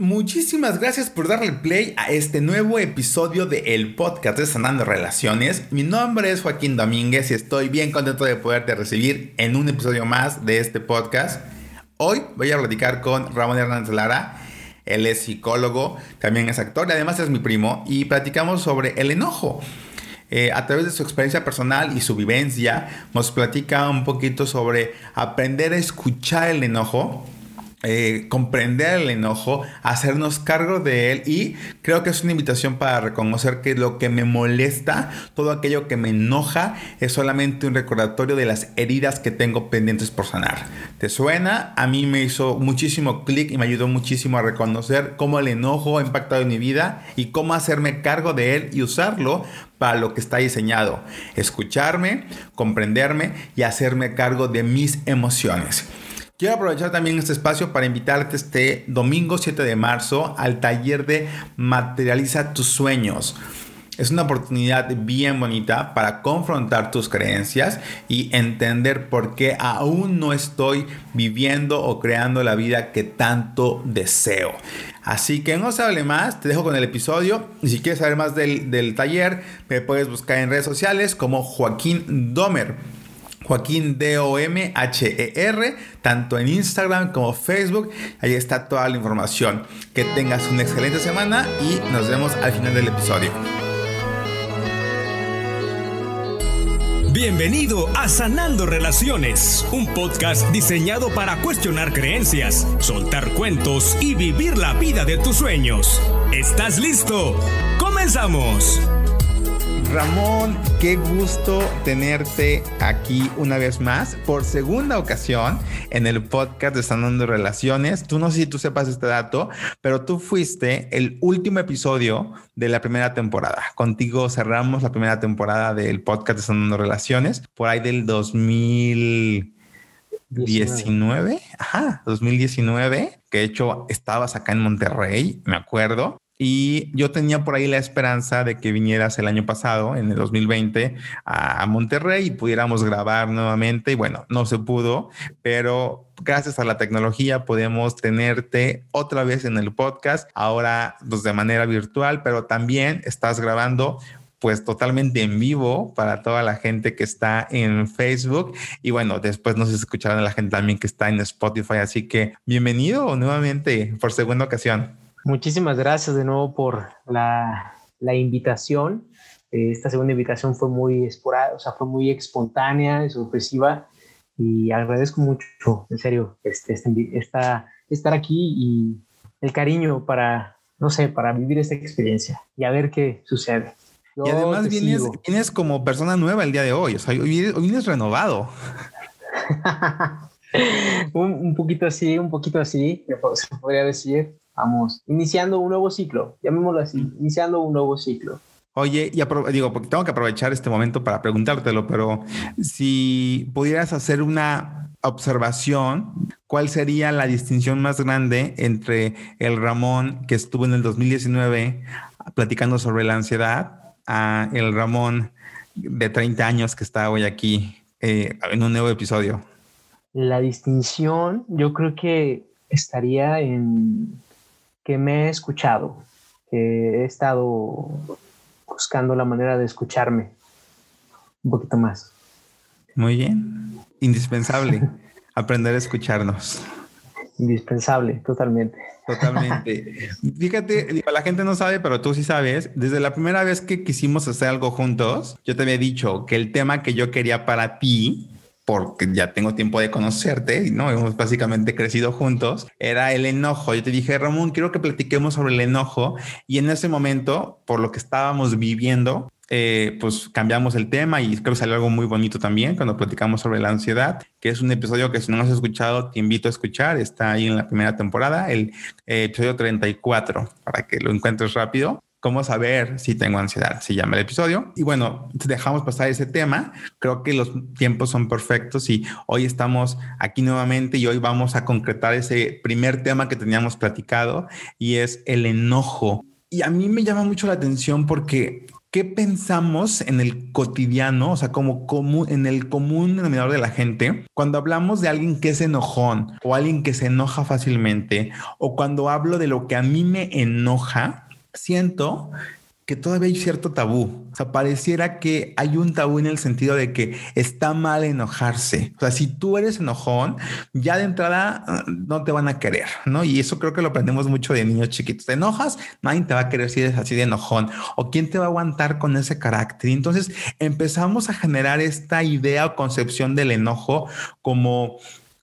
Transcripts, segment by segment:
Muchísimas gracias por darle play a este nuevo episodio de el podcast de Sanando Relaciones. Mi nombre es Joaquín Domínguez y estoy bien contento de poderte recibir en un episodio más de este podcast. Hoy voy a platicar con Ramón Hernández Lara. Él es psicólogo, también es actor y además es mi primo y platicamos sobre el enojo. Eh, a través de su experiencia personal y su vivencia, nos platica un poquito sobre aprender a escuchar el enojo eh, comprender el enojo, hacernos cargo de él y creo que es una invitación para reconocer que lo que me molesta, todo aquello que me enoja, es solamente un recordatorio de las heridas que tengo pendientes por sanar. ¿Te suena? A mí me hizo muchísimo clic y me ayudó muchísimo a reconocer cómo el enojo ha impactado en mi vida y cómo hacerme cargo de él y usarlo para lo que está diseñado. Escucharme, comprenderme y hacerme cargo de mis emociones. Quiero aprovechar también este espacio para invitarte este domingo 7 de marzo al taller de Materializa tus sueños. Es una oportunidad bien bonita para confrontar tus creencias y entender por qué aún no estoy viviendo o creando la vida que tanto deseo. Así que no se hable más, te dejo con el episodio. Y si quieres saber más del, del taller, me puedes buscar en redes sociales como Joaquín Domer. Joaquín D-O-M-H-E-R, tanto en Instagram como Facebook. Ahí está toda la información. Que tengas una excelente semana y nos vemos al final del episodio. Bienvenido a Sanando Relaciones, un podcast diseñado para cuestionar creencias, soltar cuentos y vivir la vida de tus sueños. ¿Estás listo? ¡Comenzamos! Ramón, qué gusto tenerte aquí una vez más por segunda ocasión en el podcast de Sanando Relaciones. Tú no sé si tú sepas este dato, pero tú fuiste el último episodio de la primera temporada. Contigo cerramos la primera temporada del podcast de Sanando Relaciones por ahí del 2019. Ajá, 2019, que de hecho estabas acá en Monterrey, me acuerdo. Y yo tenía por ahí la esperanza de que vinieras el año pasado, en el 2020, a Monterrey y pudiéramos grabar nuevamente. Y bueno, no se pudo, pero gracias a la tecnología podemos tenerte otra vez en el podcast, ahora pues, de manera virtual, pero también estás grabando pues totalmente en vivo para toda la gente que está en Facebook y bueno, después nos escucharán la gente también que está en Spotify, así que bienvenido nuevamente por segunda ocasión. Muchísimas gracias de nuevo por la, la invitación. Eh, esta segunda invitación fue muy esporada, o sea, fue muy espontánea y sorpresiva y agradezco mucho, en serio, este, este, esta, estar aquí y el cariño para, no sé, para vivir esta experiencia y a ver qué sucede. y además vienes, vienes, como persona nueva el día de hoy, o sea, hoy, vienes renovado. un, un, poquito así, un poquito así, se podría decir. Vamos, iniciando un nuevo ciclo, llamémoslo así, iniciando un nuevo ciclo. Oye, y digo, porque tengo que aprovechar este momento para preguntártelo, pero si pudieras hacer una observación, ¿cuál sería la distinción más grande entre el Ramón que estuvo en el 2019 platicando sobre la ansiedad a el Ramón de 30 años que está hoy aquí eh, en un nuevo episodio? La distinción yo creo que estaría en que me he escuchado, que he estado buscando la manera de escucharme un poquito más. Muy bien, indispensable aprender a escucharnos. Indispensable, totalmente. Totalmente. Fíjate, la gente no sabe, pero tú sí sabes, desde la primera vez que quisimos hacer algo juntos, yo te había dicho que el tema que yo quería para ti porque ya tengo tiempo de conocerte, ¿no? Hemos básicamente crecido juntos, era el enojo. Yo te dije, Ramón, quiero que platiquemos sobre el enojo. Y en ese momento, por lo que estábamos viviendo, eh, pues cambiamos el tema y creo que salió algo muy bonito también cuando platicamos sobre la ansiedad, que es un episodio que si no has escuchado, te invito a escuchar. Está ahí en la primera temporada, el eh, episodio 34, para que lo encuentres rápido. ¿Cómo saber si tengo ansiedad? Se llama el episodio. Y bueno, dejamos pasar ese tema. Creo que los tiempos son perfectos y hoy estamos aquí nuevamente y hoy vamos a concretar ese primer tema que teníamos platicado y es el enojo. Y a mí me llama mucho la atención porque ¿qué pensamos en el cotidiano, o sea, como común, en el común denominador de la gente, cuando hablamos de alguien que es enojón o alguien que se enoja fácilmente, o cuando hablo de lo que a mí me enoja, siento que todavía hay cierto tabú. O sea, pareciera que hay un tabú en el sentido de que está mal enojarse. O sea, si tú eres enojón, ya de entrada ah, no te van a querer, ¿no? Y eso creo que lo aprendemos mucho de niños chiquitos. Te enojas, nadie te va a querer si eres así de enojón. O quién te va a aguantar con ese carácter. Y entonces empezamos a generar esta idea o concepción del enojo como,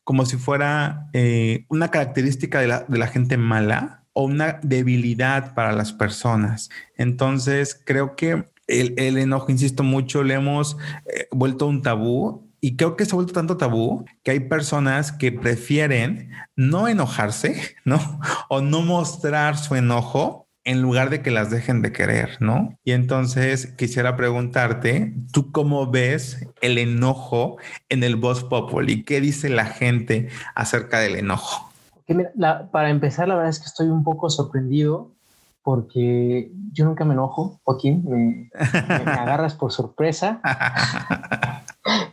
como si fuera eh, una característica de la, de la gente mala o una debilidad para las personas. Entonces, creo que el, enojo, insisto mucho, le hemos eh, vuelto un tabú y creo que se ha vuelto tanto tabú que hay personas que prefieren no enojarse, ¿no? O no mostrar su enojo en lugar de que las dejen de querer, ¿no? Y entonces quisiera preguntarte, ¿tú cómo ves el enojo en el Voz Populi? ¿Qué dice la gente acerca del enojo? Para empezar, la verdad es que estoy un poco sorprendido porque yo nunca me enojo, Joaquín, me, agarras por sorpresa.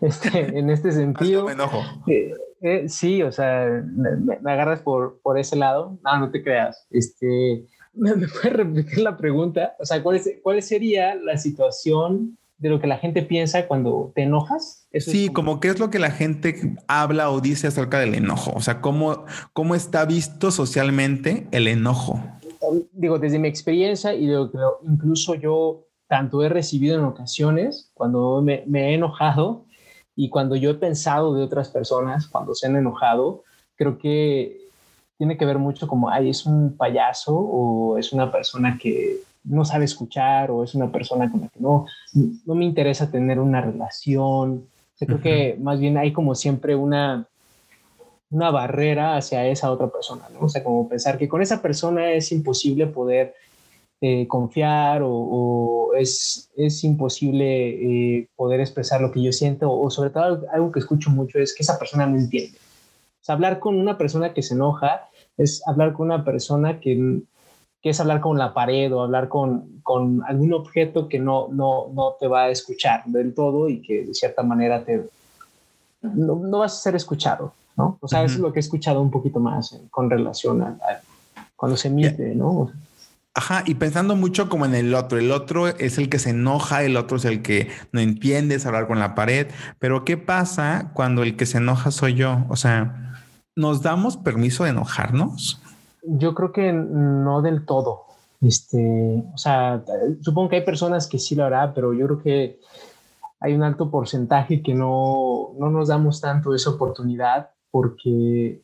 Este, en este sentido. me enojo. Eh, eh, sí, o sea, me, agarras por, por ese lado. No, no te creas. Este, ¿me, puedes repetir la pregunta? O sea, ¿cuál, cuál sería la situación de lo que la gente piensa cuando te enojas. sí, como... qué es lo que la gente habla o dice acerca del enojo. O sea, cómo, cómo está visto socialmente el enojo. Digo, desde mi experiencia y de lo que incluso yo tanto he recibido en ocasiones cuando me, he enojado y cuando yo he pensado de otras personas cuando se han enojado, creo que tiene que ver mucho como, ay, es un payaso o es una persona que no sabe escuchar o es una persona con la que no, no me interesa tener una relación. Yo creo que más bien hay como siempre una, una barrera hacia esa otra persona, ¿no? O sea, como pensar que con esa persona es imposible poder eh, confiar o, es, es, imposible eh, poder expresar lo que yo siento o, sobre todo algo que escucho mucho es que esa persona no entiende. O sea, hablar con una persona que se enoja es hablar con una persona que que es hablar con la pared o hablar con, con algún objeto que no, no, no, te va a escuchar del todo y que de cierta manera te, no, no vas a ser escuchado, ¿no? O sea, eso es lo que he escuchado un poquito más con relación a, cuando se emite, ¿no? Ajá, y pensando mucho como en el otro, el otro es el que se enoja, el otro es el que no entiende, es hablar con la pared, pero ¿qué pasa cuando el que se enoja soy yo? O sea, ¿nos damos permiso de enojarnos? Yo creo que no del todo. Este, o sea, supongo que hay personas que sí lo hará, pero yo creo que hay un alto porcentaje que no, no nos damos tanto esa oportunidad porque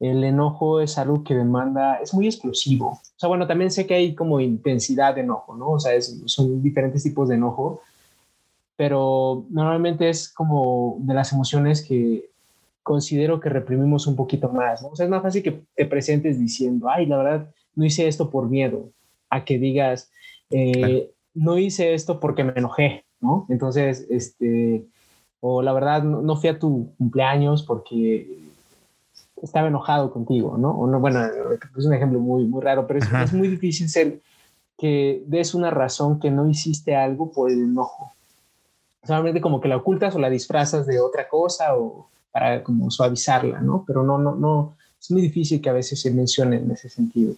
el enojo es algo que demanda, es muy explosivo. O sea, bueno, también sé que hay como intensidad de enojo, ¿no? O sea, son diferentes tipos de enojo, pero normalmente es como de las emociones que considero que reprimimos un poquito más, ¿no? O sea, es más fácil que te presentes diciendo, ay, la verdad, no hice esto por miedo, a que digas, eh, no hice esto porque me enojé, ¿no? Entonces, este, o la verdad, no, fui a tu cumpleaños porque estaba enojado contigo, ¿no? O no, bueno, es un ejemplo muy, muy raro, pero es, es muy difícil ser que des una razón que no hiciste algo por el enojo. Solamente como que la ocultas o la disfrazas de otra cosa o, para como suavizarla, ¿no? Pero no, no, no, es muy difícil que a veces se mencione en ese sentido.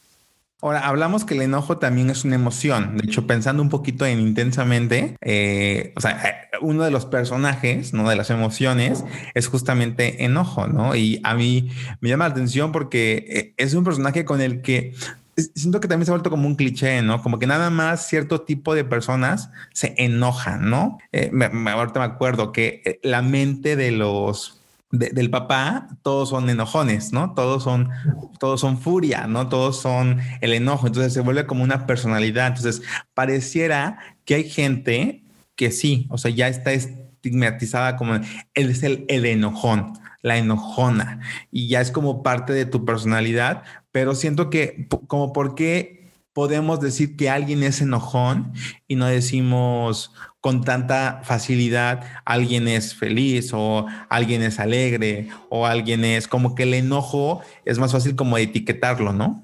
Ahora, hablamos que el enojo también es una emoción. De hecho, pensando un poquito en intensamente, eh, o sea, eh, uno de los personajes, ¿no? De las emociones es justamente enojo, ¿no? Y a mí me llama la atención porque eh, es un personaje con el que siento que también se ha vuelto como un cliché, ¿no? Como que nada más cierto tipo de personas se enojan, ¿no? ahorita me acuerdo que la mente de los del papá, todos son enojones, ¿no? Todos son, todos son furia, ¿no? Todos son el enojo. Entonces se vuelve como una personalidad. Entonces pareciera que hay gente que sí, o sea, ya está estigmatizada como él es el, el enojón, la enojona, y ya es como parte de tu personalidad, pero siento que como porque podemos decir que alguien es enojón y no decimos con tanta facilidad alguien es feliz o alguien es alegre o alguien es como que el enojo es más fácil como etiquetarlo, ¿no?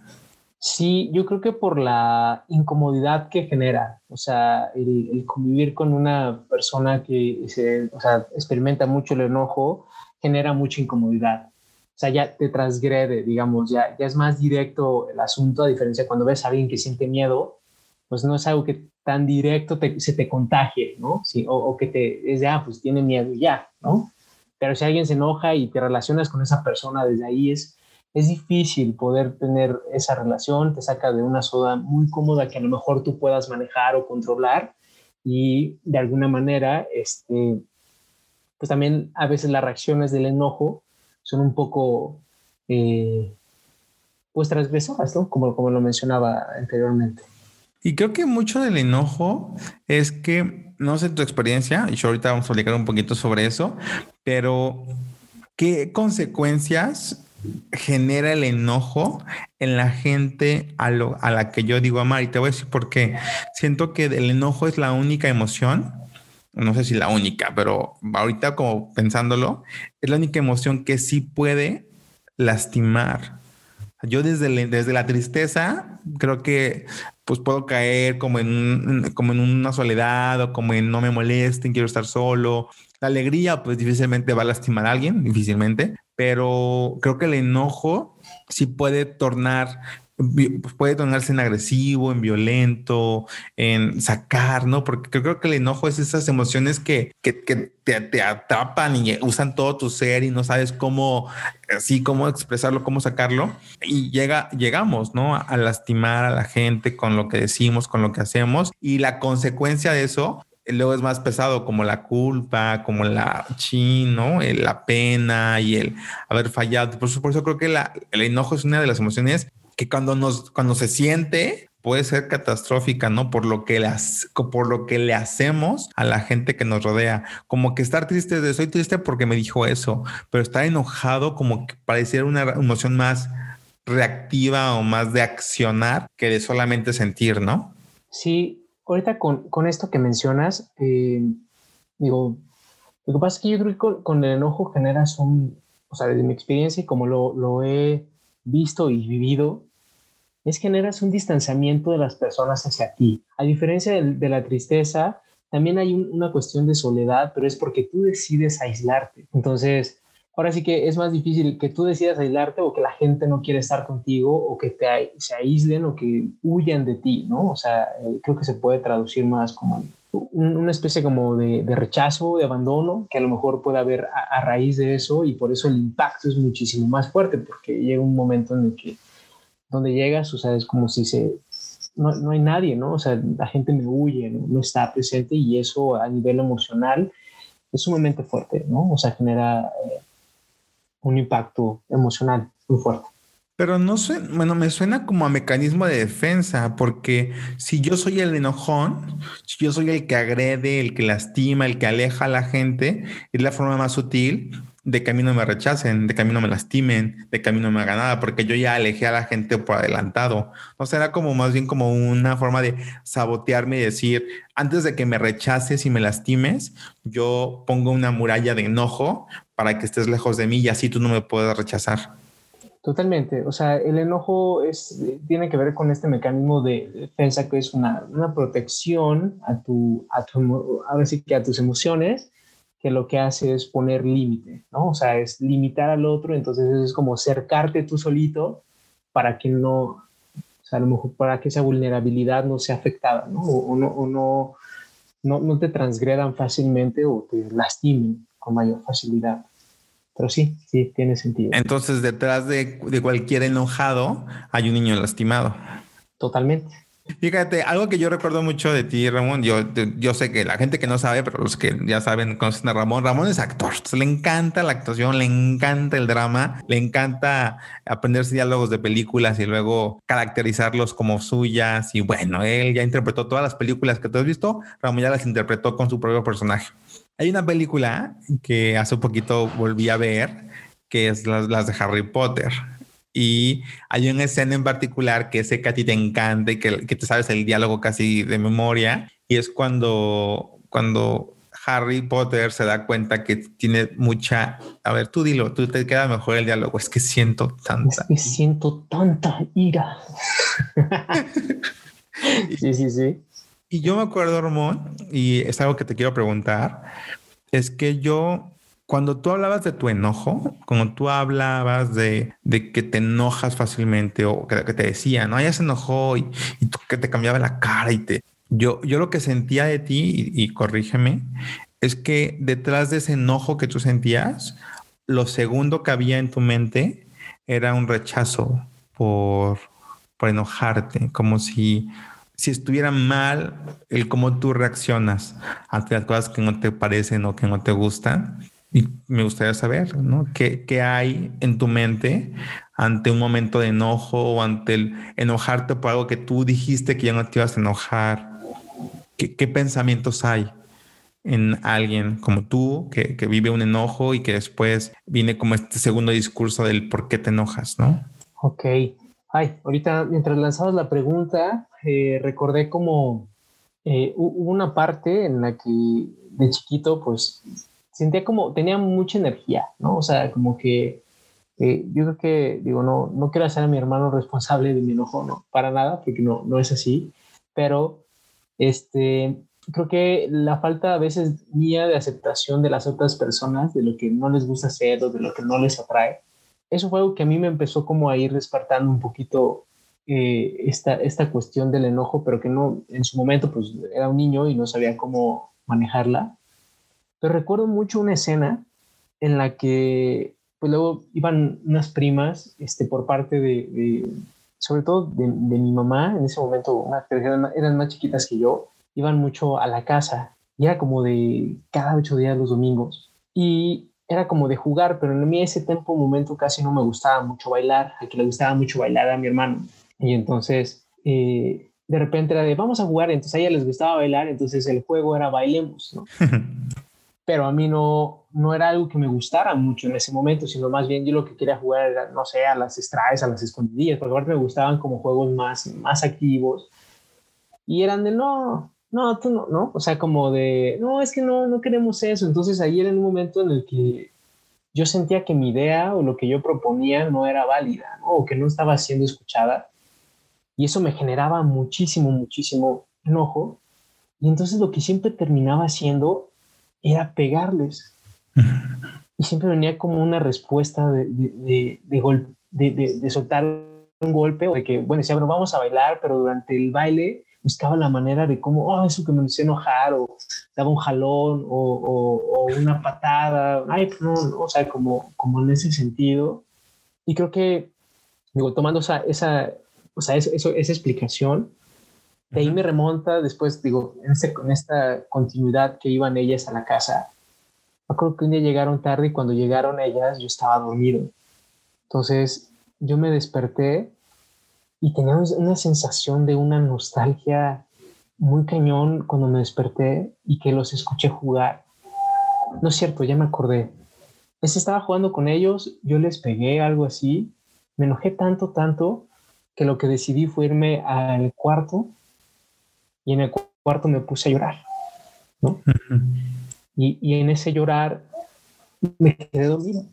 Sí, yo creo que por la incomodidad que genera, o sea, el, convivir con una persona que se, o sea, experimenta mucho el enojo, genera mucha incomodidad. O sea, ya te transgrede, digamos, ya, ya es más directo el asunto, a diferencia cuando ves a alguien que siente miedo, pues no es algo que tan directo se te contagie, ¿no? O, que te es de, ah, pues tiene miedo y ya, ¿no? Pero si alguien se enoja y te relacionas con esa persona desde ahí, es, es difícil poder tener esa relación, te saca de una soda muy cómoda que a lo mejor tú puedas manejar o controlar y de alguna manera, este, pues también a veces las reacciones del enojo son un poco, eh, pues transgresoras, ¿no? Como, como lo mencionaba anteriormente. Y creo que mucho del enojo es que, no sé tu experiencia, y yo ahorita vamos a explicar un poquito sobre eso, pero ¿qué consecuencias genera el enojo en la gente a, lo, a la que yo digo amar. Y te voy a decir por qué. Siento que el enojo es la única emoción, no sé si la única, pero ahorita como pensándolo, es la única emoción que sí puede lastimar. Yo desde, desde la tristeza creo que pues puedo caer como en, como en una soledad o como en no me molesten, quiero estar solo. La alegría pues difícilmente va a lastimar a alguien, difícilmente, pero creo que el enojo sí puede tornar pues, puede tornarse en agresivo, en violento, en sacar, ¿no? Porque creo que el enojo es esas emociones que, que, te, te, atrapan y usan todo tu ser y no sabes cómo, así, cómo expresarlo, cómo sacarlo. Y llega, llegamos, ¿no? A lastimar a la gente con lo que decimos, con lo que hacemos. Y la consecuencia de eso luego es más pesado como la culpa, como la chin, ¿no? La pena y el haber fallado. Por eso, por eso creo que la, el enojo es una de las emociones que cuando nos, cuando se siente puede ser catastrófica, ¿no? Por lo que las, por lo que le hacemos a la gente que nos rodea. Como que estar triste de soy triste porque me dijo eso, pero estar enojado como que pareciera una emoción más reactiva o más de accionar que de solamente sentir, ¿no? Sí, ahorita con, con esto que mencionas, eh, digo, lo que pasa es que yo creo que con, el enojo generas un, o sea, desde mi experiencia y como lo, lo he visto y vivido, es generas un distanciamiento de las personas hacia ti. A diferencia de, de la tristeza, también hay una cuestión de soledad, pero es porque tú decides aislarte. Entonces, ahora sí que es más difícil que tú decidas aislarte o que la gente no quiere estar contigo o que te, se aíslen o que huyan de ti, ¿no? O sea, eh, creo que se puede traducir más como una especie como de, rechazo, de abandono, que a lo mejor puede haber a, raíz de eso y por eso el impacto es muchísimo más fuerte, porque llega un momento en el que donde llegas, o sea, es como si se... No, no hay nadie, ¿no? O sea, la gente me huye, ¿no? está presente y eso a nivel emocional es sumamente fuerte, ¿no? O sea, genera... Eh, un impacto emocional muy fuerte. Pero no sé, bueno, me suena como a mecanismo de defensa, porque si yo soy el enojón, si yo soy el que agrede, el que lastima, el que aleja a la gente, es la forma más sutil de que a mí no me rechacen, de que a mí no me lastimen, de que a mí no me haga nada, porque yo ya alejé a la gente por adelantado. O sea, era como más bien como una forma de sabotearme y decir, antes de que me rechaces y me lastimes, yo pongo una muralla de enojo para que estés lejos de mí y así tú no me puedas rechazar. Totalmente. O sea, el enojo es, tiene que ver con este mecanismo de defensa que es una, una protección a tu, a tu, ahora sí que a tus emociones, que lo que hace es poner límite, ¿no? O sea, es limitar al otro, entonces es como cercarte tú solito para que no, o sea, a lo mejor para que esa vulnerabilidad no sea afectada, ¿no? O, no, o no, no, no te transgredan fácilmente o te lastimen con mayor facilidad. Pero sí, sí, tiene sentido. Entonces, detrás de, de cualquier enojado hay un niño lastimado. Totalmente. Fíjate, algo que yo recuerdo mucho de ti, Ramón, yo, yo sé que la gente que no sabe, pero los que ya saben, conocen a Ramón, Ramón es actor, le encanta la actuación, le encanta el drama, le encanta aprenderse diálogos de películas y luego caracterizarlos como suyas. Y bueno, él ya interpretó todas las películas que tú has visto, Ramón ya las interpretó con su propio personaje. Hay una película que hace poquito volví a ver, que es las, de Harry Potter. Y hay una escena en particular que sé que a ti te encanta y que, que te sabes el diálogo casi de memoria. Y es cuando, cuando Harry Potter se da cuenta que tiene mucha. A ver, tú dilo, tú te queda mejor el diálogo. Es que siento tanta. Es que siento tanta ira. sí, sí, sí. Y yo me acuerdo, Ramón, y es algo que te quiero preguntar, es que yo, cuando tú hablabas de tu enojo, cuando tú hablabas de, de que te enojas fácilmente o que, te decía, no, ella se enojó y, y que te cambiaba la cara y te... Yo, yo lo que sentía de ti, y, corrígeme, es que detrás de ese enojo que tú sentías, lo segundo que había en tu mente era un rechazo por, por enojarte, como si si estuviera mal el cómo tú reaccionas ante las cosas que no te parecen o que no te gustan. Y me gustaría saber, ¿no? ¿Qué, ¿Qué, hay en tu mente ante un momento de enojo o ante el enojarte por algo que tú dijiste que ya no te ibas a enojar? ¿Qué, qué pensamientos hay en alguien como tú que, que, vive un enojo y que después viene como este segundo discurso del por qué te enojas, ¿no? Ok. Ay, ahorita mientras lanzabas la pregunta, eh, recordé como eh, una parte en la que de chiquito, pues sentía como, tenía mucha energía, ¿no? O sea, como que eh, yo creo que, digo, no, no quiero hacer a mi hermano responsable de mi enojo, no, para nada, porque no, no es así, pero este, creo que la falta a veces mía de aceptación de las otras personas, de lo que no les gusta hacer o de lo que no les atrae, eso fue algo que a mí me empezó como a ir despertando un poquito eh, esta, esta cuestión del enojo, pero que no, en su momento pues era un niño y no sabía cómo manejarla. Pero recuerdo mucho una escena en la que pues luego iban unas primas este, por parte de, sobre todo de, mi mamá, en ese momento eran, más chiquitas que yo, iban mucho a la casa y era como de cada ocho días los domingos. Y era como de jugar, pero en mí ese tiempo, momento casi no me gustaba mucho bailar, a que le gustaba mucho bailar a mi hermano. Y entonces, eh, de repente era de, vamos a jugar, entonces a ella les gustaba bailar, entonces el juego era bailemos, ¿no? pero a mí no, no era algo que me gustara mucho en ese momento, sino más bien yo lo que quería jugar era, no sé, a las extraes, a las escondidillas, porque aparte me gustaban como juegos más, más activos. Y eran de, no, no, tú no, ¿no? O sea, como de, no, es que no, no queremos eso. Entonces ahí era un momento en el que yo sentía que mi idea o lo que yo proponía no era válida, ¿no? O que no estaba siendo escuchada. Y eso me generaba muchísimo, muchísimo enojo. Y entonces lo que siempre terminaba haciendo era pegarles. Y siempre venía como una respuesta de, de, de, de soltar un golpe o de que, bueno, decía, bueno, vamos a bailar, pero durante el baile buscaba la manera de cómo, oh, eso que me hizo enojar, o daba un jalón, o, o, una patada, ay, no, o sea, como, como en ese sentido. Y creo que, digo, tomando esa, esa, o sea, eso, esa explicación, de ahí me remonta después, digo, en, este, en esta continuidad que iban ellas a la casa. Yo creo que un día llegaron tarde y cuando llegaron ellas yo estaba dormido. Entonces yo me desperté y tenía una sensación de una nostalgia muy cañón cuando me desperté y que los escuché jugar. No es cierto, ya me acordé. Les estaba jugando con ellos, yo les pegué algo así, me enojé tanto, tanto, que lo que decidí fue irme al cuarto y en el cuarto me puse a llorar, ¿no? y, y en ese llorar me quedé dormido.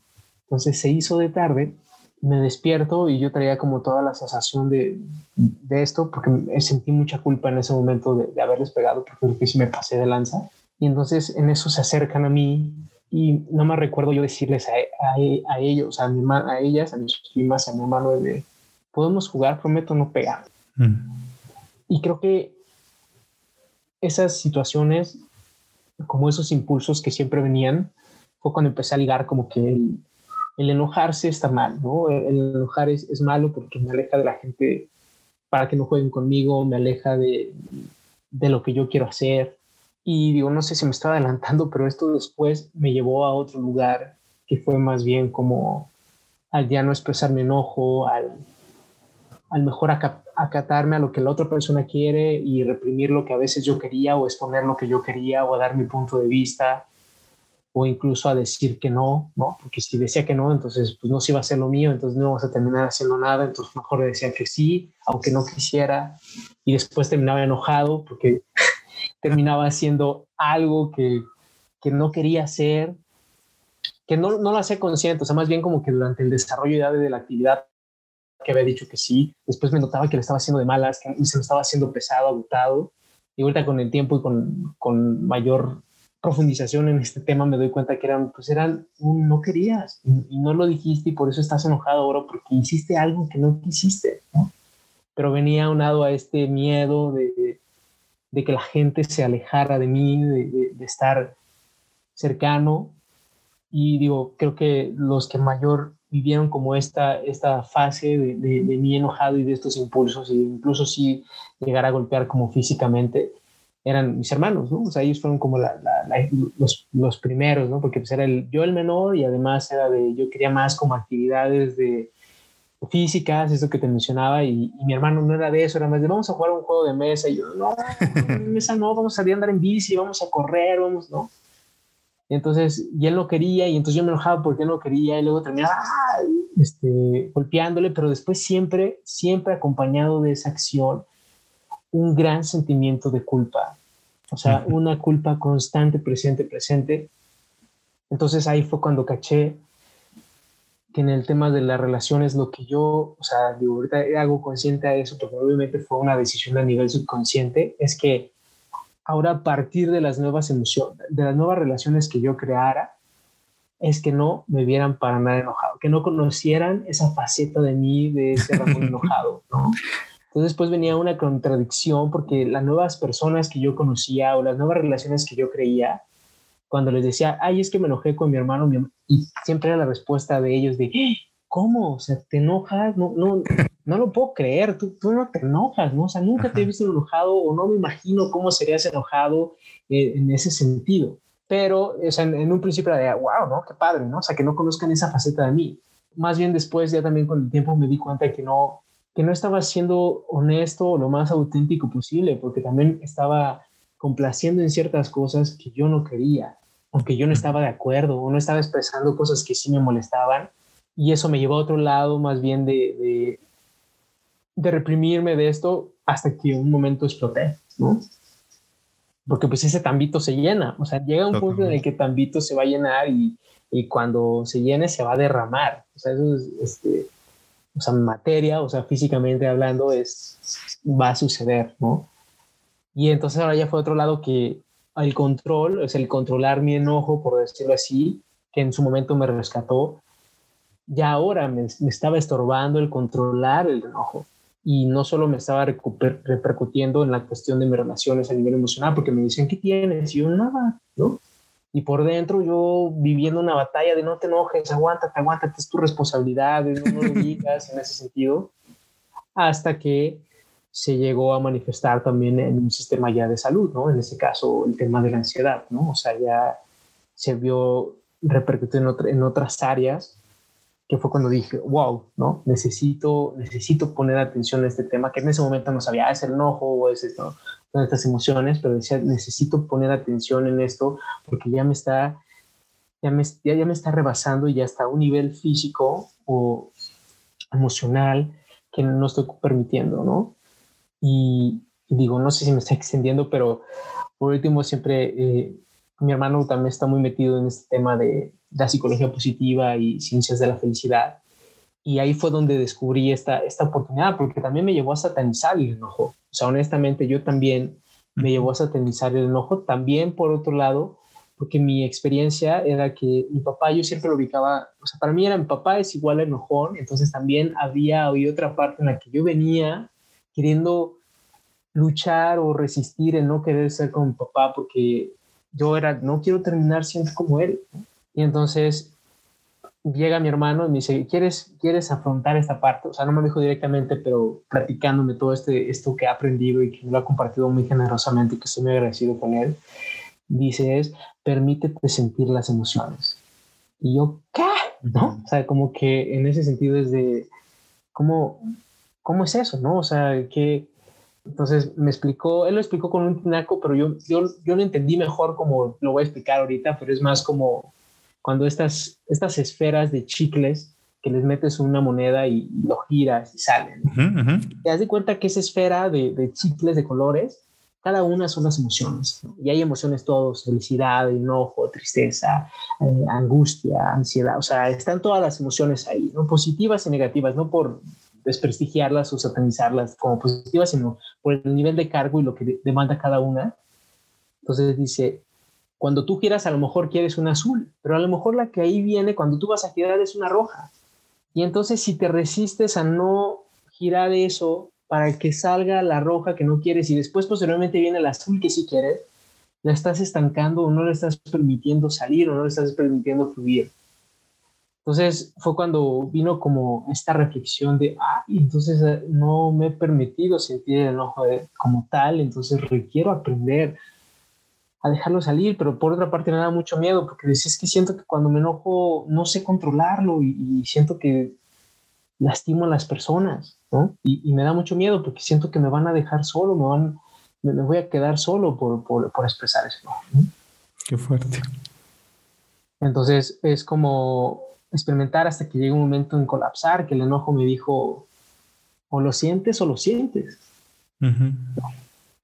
Entonces se hizo de tarde me despierto y yo traía como toda la sensación de, de esto, porque sentí mucha culpa en ese momento de, de haberles pegado, porque creo que sí me pasé de lanza. Y entonces en eso se acercan a mí y no me recuerdo yo decirles a, a, ellos, a, mi, a ellas, a mis primas, a mi hermano, de, podemos jugar, prometo no pegar. Mm. Y creo que esas situaciones, como esos impulsos que siempre venían, fue cuando empecé a ligar como que el, enojarse está mal, ¿no? El enojar es, es, malo porque me aleja de la gente para que no jueguen conmigo, me aleja de, de lo que yo quiero hacer. Y digo, no sé si me estaba adelantando, pero esto después me llevó a otro lugar que fue más bien como al ya no expresar mi enojo, al, al mejor acatarme a lo que la otra persona quiere y reprimir lo que a veces yo quería o exponer lo que yo quería o dar mi punto de vista o incluso a decir que no, ¿no? Porque si decía que no, entonces pues no se iba a hacer lo mío, entonces no vamos a terminar haciendo nada, entonces mejor decía que sí, aunque no quisiera, y después terminaba enojado porque terminaba haciendo algo que, que no quería hacer, que no, no lo hacía consciente, o sea, más bien como que durante el desarrollo de la actividad que había dicho que sí, después me notaba que le estaba haciendo de malas, que se me estaba haciendo pesado, agotado, y ahorita con el tiempo y con, con mayor profundización en este tema me doy cuenta que eran, pues eran, un no querías y, no lo dijiste y por eso estás enojado ahora porque hiciste algo que no quisiste, ¿no? Pero venía aunado a este miedo de, de, que la gente se alejara de mí, de, de, estar cercano. Y digo, creo que los que mayor vivieron como esta, esta fase de, de, de mí enojado y de estos impulsos, e incluso si llegar a golpear como físicamente, eran mis hermanos, ¿no? O sea, ellos fueron como la, los, los, primeros, ¿no? Porque pues era el, yo el menor y además era de, yo quería más como actividades de físicas, eso que te mencionaba, y, mi hermano no era de eso, era más de, vamos a jugar un juego de mesa, y yo, no, mesa no, vamos a salir a andar en bici, vamos a correr, vamos, ¿no? Y entonces, y él no quería, y entonces yo me enojaba porque él no quería, y luego terminaba este, golpeándole, pero después siempre, siempre acompañado de esa acción, un gran sentimiento de culpa, o sea, una culpa constante, presente, presente. Entonces ahí fue cuando caché que en el tema de las relaciones lo que yo, o sea, digo, ahorita hago consciente a eso, porque obviamente fue una decisión a nivel subconsciente, es que ahora a partir de las nuevas emociones, de las nuevas relaciones que yo creara, es que no me vieran para nada enojado, que no conocieran esa faceta de mí, de ese Ramón enojado, ¿no? Entonces después venía una contradicción porque las nuevas personas que yo conocía o las nuevas relaciones que yo creía, cuando les decía, ay, es que me enojé con mi hermano, y siempre era la respuesta de ellos de, ¿cómo? O sea, ¿te enojas? No, no, no lo puedo creer, tú, tú no te enojas, ¿no? O sea, nunca te he visto enojado o no me imagino cómo serías enojado eh, en ese sentido. Pero, o sea, en, un principio era de, wow, ¿no? Qué padre, ¿no? O sea, que no conozcan esa faceta de mí. Más bien después, ya también con el tiempo me di cuenta de que no, que no estaba siendo honesto o lo más auténtico posible, porque también estaba complaciendo en ciertas cosas que yo no quería, aunque yo no estaba de acuerdo o no estaba expresando cosas que sí me molestaban. Y eso me llevó a otro lado más bien de, de, reprimirme de esto hasta que un momento exploté, ¿no? Porque pues ese tambito se llena, o sea, llega un punto en el que tambito se va a llenar y, y cuando se llene se va a derramar. O sea, eso es, este, o sea, materia, o sea, físicamente hablando, es, va a suceder, ¿no? Y entonces ahora ya fue otro lado que el control, es el controlar mi enojo, por decirlo así, que en su momento me rescató, ya ahora me, estaba estorbando el controlar el enojo. Y no solo me estaba repercutiendo en la cuestión de mis relaciones a nivel emocional, porque me decían, ¿qué tienes? Y yo, nada, ¿no? y por dentro yo viviendo una batalla de no te enojes, aguántate, aguántate, es tu responsabilidad, no, no lo digas en ese sentido, hasta que se llegó a manifestar también en un sistema ya de salud, ¿no? En ese caso, el tema de la ansiedad, ¿no? O sea, ya se vio repercutir en, en otras áreas, que fue cuando dije, wow, ¿no? Necesito, necesito poner atención a este tema, que en ese momento no sabía, ah, es el enojo o es esto, estas emociones, pero decía, necesito poner atención en esto porque ya me está, ya me, ya, me está rebasando y ya está a un nivel físico o emocional que no estoy permitiendo, ¿no? Y, digo, no sé si me está extendiendo, pero por último siempre, eh, mi hermano también está muy metido en este tema de la psicología positiva y ciencias de la felicidad. Y ahí fue donde descubrí esta, esta oportunidad, porque también me llevó a satanizar el enojo. O sea, honestamente, yo también me llevó a satanizar el enojo. También, por otro lado, porque mi experiencia era que mi papá, yo siempre lo ubicaba, o sea, para mí era mi papá es igual a enojón, entonces también había otra parte en la que yo venía queriendo luchar o resistir el no querer ser como mi papá, porque yo era, no quiero terminar siendo como él. Y entonces llega mi hermano y me dice, ¿quieres, ¿quieres afrontar esta parte? O sea, no me dijo directamente, pero platicándome todo este, esto que ha aprendido y que me lo ha compartido muy generosamente y que estoy muy agradecido con él, dice es, permítete sentir las emociones. Y yo, ¿qué? ¿No? O sea, como que en ese sentido es de, ¿cómo, cómo es eso? ¿No? O sea, que... Entonces me explicó, él lo explicó con un tinaco, pero yo, yo, yo lo entendí mejor como lo voy a explicar ahorita, pero es más como cuando estas, estas esferas de chicles que les metes una moneda y lo giras y salen. Te das de cuenta que esa esfera de, de, chicles de colores, cada una son las emociones. Y hay emociones todos, felicidad, enojo, tristeza, eh, angustia, ansiedad. O sea, están todas las emociones ahí, ¿no? Positivas y negativas, no por desprestigiarlas o satanizarlas como positivas, sino por el nivel de cargo y lo que demanda cada una. Entonces dice, cuando tú quieras, a lo mejor quieres una azul, pero a lo mejor la que ahí viene cuando tú vas a girar es una roja. Y entonces si te resistes a no girar eso para que salga la roja que no quieres y después posteriormente viene la azul que sí quieres, la estás estancando o no le estás permitiendo salir o no le estás permitiendo fluir. Entonces fue cuando vino como esta reflexión de, ah, entonces eh, no me he permitido sentir el enojo como tal, entonces requiero aprender a dejarlo salir, pero por otra parte me da mucho miedo porque decís que siento que cuando me enojo no sé controlarlo y siento que lastimo a las personas, ¿no? Y, me da mucho miedo porque siento que me van a dejar solo, me van, me, voy a quedar solo por, por, por expresar eso. Qué fuerte. Entonces es como experimentar hasta que llegue un momento en colapsar, que el enojo me dijo, o lo sientes o lo sientes.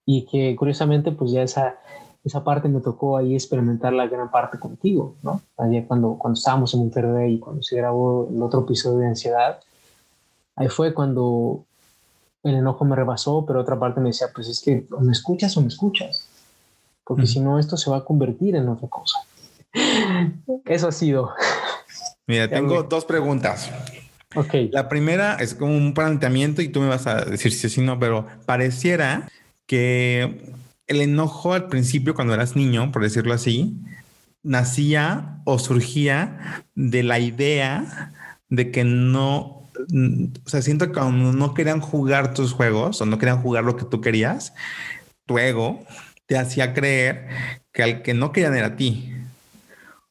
Y que curiosamente, pues ya esa, esa parte me tocó ahí experimentar la gran parte contigo, ¿no? Allá cuando, cuando estábamos en Monterrey y cuando se grabó el otro episodio de ansiedad, ahí fue cuando el enojo me rebasó, pero otra parte me decía, pues es que o me escuchas o me escuchas, porque si no esto se va a convertir en otra cosa. Eso ha sido. Mira, tengo dos preguntas. Ok. La primera es como un planteamiento y tú me vas a decir si sí o no, pero pareciera que el enojo al principio, cuando eras niño, por decirlo así, nacía o surgía de la idea de que no o sea, siento que cuando no querían jugar tus juegos o no querían jugar lo que tú querías, tu ego te hacía creer que al que no querían era a ti.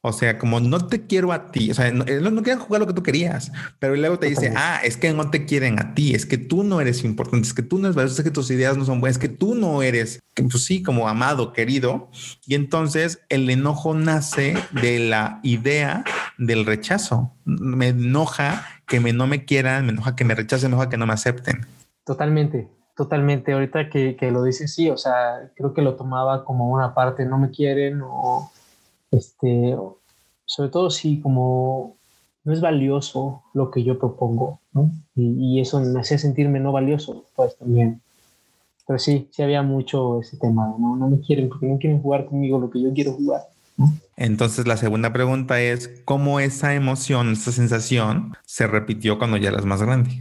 O sea, como no te quiero a ti, o sea, no, no querían jugar lo que tú querías, pero luego te dice, ah, es que no te quieren a ti, es que tú no eres importante, es que tú no eres valioso, es que tus ideas no son buenas, es que tú no eres, pues sí, como amado, querido. Y entonces el enojo nace de la idea del rechazo. Me enoja que me, no me quieran, me enoja que me rechacen, me enoja que no me acepten. Totalmente, totalmente. Ahorita que, que lo dices, sí, o sea, creo que lo tomaba como una parte, no me quieren o, este, sobre todo si como no es valioso lo que yo propongo, ¿no? Y, y eso me hacía sentirme no valioso, pues también. Pero sí, sí había mucho ese tema, ¿no? No me quieren porque no quieren jugar conmigo lo que yo quiero jugar. Entonces la segunda pregunta es, ¿cómo esa emoción, esa sensación se repitió cuando ya eras más grande?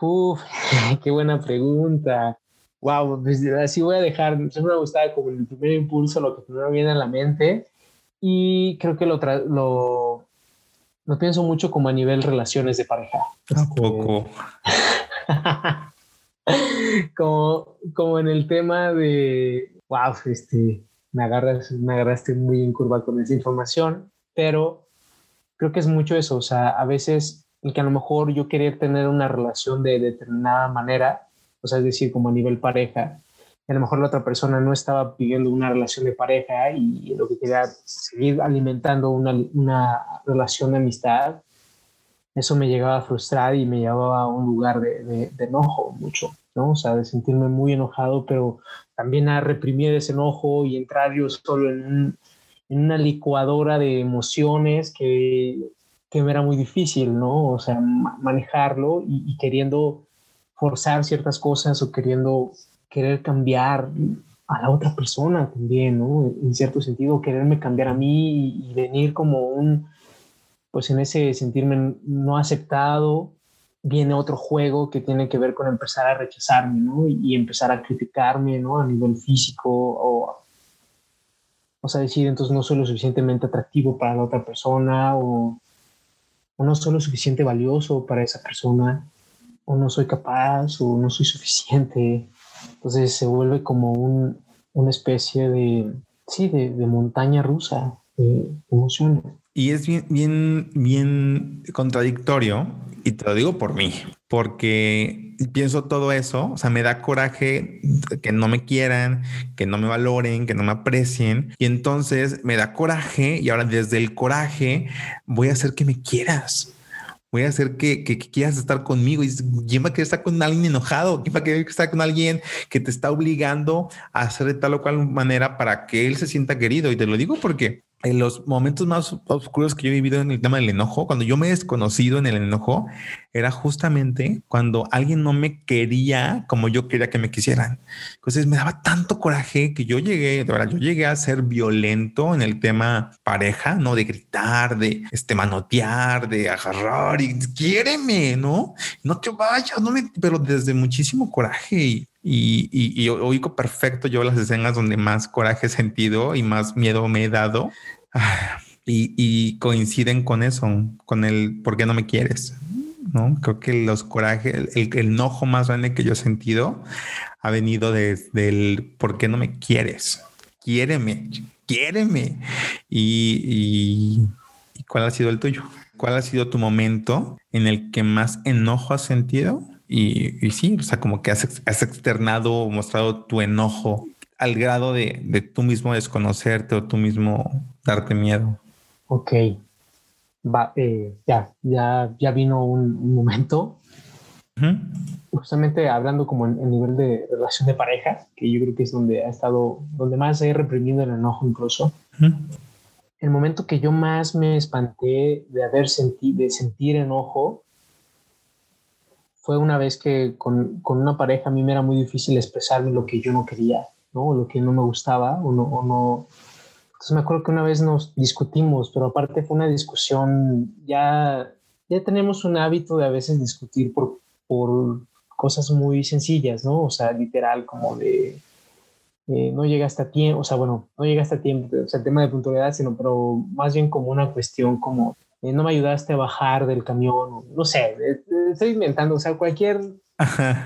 Uf, qué buena pregunta. Wow, pues así voy a dejar, siempre me gustaba como el primer impulso, lo que primero viene a la mente y creo que lo, lo, lo pienso mucho como a nivel relaciones de pareja. Tampoco. como, como en el tema de, wow, este, me, agarras, me agarraste muy en curva con esa información, pero creo que es mucho eso, o sea, a veces el que a lo mejor yo quería tener una relación de determinada manera, o sea, es decir, como a nivel pareja, a lo mejor la otra persona no estaba pidiendo una relación de pareja y lo que quería seguir alimentando una, una relación de amistad, eso me llegaba a frustrar y me llevaba a un lugar de, de, de enojo mucho, ¿no? O sea, de sentirme muy enojado, pero también a reprimir ese enojo y entrar yo solo en, una licuadora de emociones que, que, me era muy difícil, ¿no? O sea, manejarlo y, queriendo forzar ciertas cosas o queriendo querer cambiar a la otra persona también, ¿no? En cierto sentido, quererme cambiar a mí y, venir como un, pues en ese sentirme no aceptado viene otro juego que tiene que ver con empezar a rechazarme, ¿no? Y, empezar a criticarme, ¿no? A nivel físico o, o sea, decir, entonces no soy lo suficientemente atractivo para la otra persona o, o no soy lo suficiente valioso para esa persona o no soy capaz o no soy suficiente. Entonces se vuelve como un, una especie de, sí, de, de montaña rusa de emociones. Y es bien, bien, bien contradictorio, y te lo digo por mí, porque pienso todo eso, o sea, me da coraje que no me quieran, que no me valoren, que no me aprecien, y entonces me da coraje, y ahora desde el coraje voy a hacer que me quieras voy a hacer que, que, quieras estar conmigo. Y ¿quién va a querer estar con alguien enojado? ¿Quién va a querer estar con alguien que te está obligando a hacer de tal o cual manera para que él se sienta querido? Y te lo digo porque en los momentos más oscuros que yo he vivido en el tema del enojo, cuando yo me he desconocido en el enojo, era justamente cuando alguien no me quería como yo quería que me quisieran. Entonces me daba tanto coraje que yo llegué, de verdad, yo llegué a ser violento en el tema pareja, no de gritar, de este manotear, de agarrar y quiéreme, no, no te vayas, no me, pero desde muchísimo coraje y y, y, oigo perfecto yo las escenas donde más coraje he sentido y más miedo me he dado. Y, coinciden con eso, con el por qué no me quieres. ¿no? Creo que los corajes, el, el, enojo más grande que yo he sentido ha venido desde el por qué no me quieres. Quiéreme, quiéreme. Y, y cuál ha sido el tuyo? ¿Cuál ha sido tu momento en el que más enojo has sentido? Y, sí, o sea, como que has, externado o mostrado tu enojo al grado de, de, tú mismo desconocerte o tú mismo darte miedo. Ok. Va, eh, ya, ya, ya vino un, momento. Justamente hablando como en el nivel de relación de pareja, que yo creo que es donde ha estado, donde más he reprimido el enojo incluso. El momento que yo más me espanté de haber sentido, de sentir enojo, fue una vez que con, con, una pareja a mí me era muy difícil expresarme lo que yo no quería, ¿no? lo que no me gustaba o no, o no. Entonces me acuerdo que una vez nos discutimos, pero aparte fue una discusión, ya, ya tenemos un hábito de a veces discutir por, por cosas muy sencillas, ¿no? O sea, literal, como de, eh, no llega hasta tiempo, o sea, bueno, no llega hasta tiempo, o sea, el tema de puntualidad, sino, pero más bien como una cuestión como eh, no me ayudaste a bajar del camión, no sé, eh, eh, estoy inventando, o sea, cualquier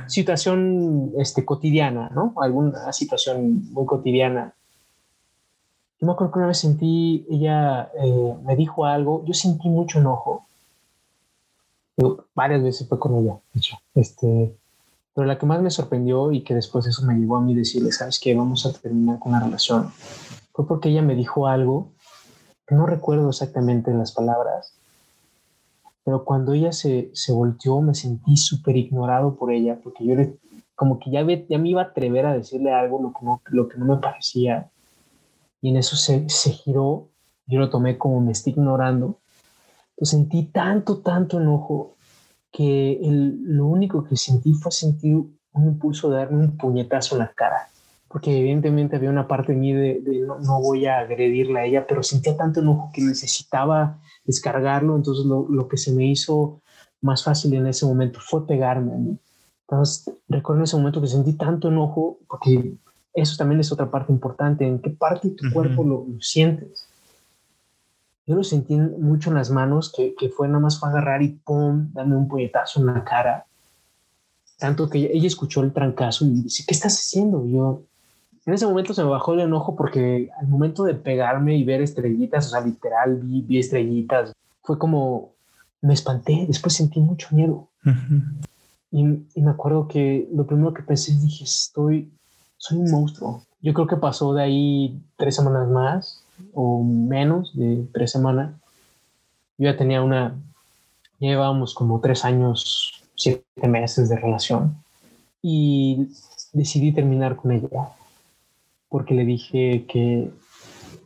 situación este, cotidiana, ¿no? Alguna situación muy cotidiana. Yo me acuerdo que una vez sentí, ella me dijo algo, yo sentí mucho enojo. varias veces fue con ella, Este, pero la que más me sorprendió y que después eso me llevó a mí decirle, ¿sabes qué? Vamos a terminar con la relación. Fue porque ella me dijo algo no recuerdo exactamente las palabras, pero cuando ella se, se volteó me sentí súper ignorado por ella, porque yo como que ya, ya me iba a atrever a decirle algo lo que no, lo que no me parecía, y en eso se, se giró, yo lo tomé como me está ignorando, pues sentí tanto, tanto enojo, que el, lo único que sentí fue sentir un impulso de darme un puñetazo en la cara porque evidentemente había una parte de mí de, no, voy a agredirla a ella, pero sentía tanto enojo que necesitaba descargarlo, entonces lo, lo, que se me hizo más fácil en ese momento fue pegarme mí. Entonces recuerdo en ese momento que sentí tanto enojo, porque eso también es otra parte importante, en qué parte de tu cuerpo lo, sientes. Yo lo sentí mucho en las manos, que, que fue nada más fue agarrar y pum, darme un puñetazo en la cara. Tanto que ella, ella escuchó el trancazo y dice, ¿qué estás haciendo? Y yo, en ese momento se me bajó el enojo porque al momento de pegarme y ver estrellitas, o sea, literal vi, vi estrellitas, fue como me espanté, después sentí mucho miedo. y, y, me acuerdo que lo primero que pensé, dije, estoy, soy un monstruo. Yo creo que pasó de ahí tres semanas más o menos de tres semanas. Yo ya tenía una, ya llevábamos como tres años, siete meses de relación y decidí terminar con ella porque le dije que,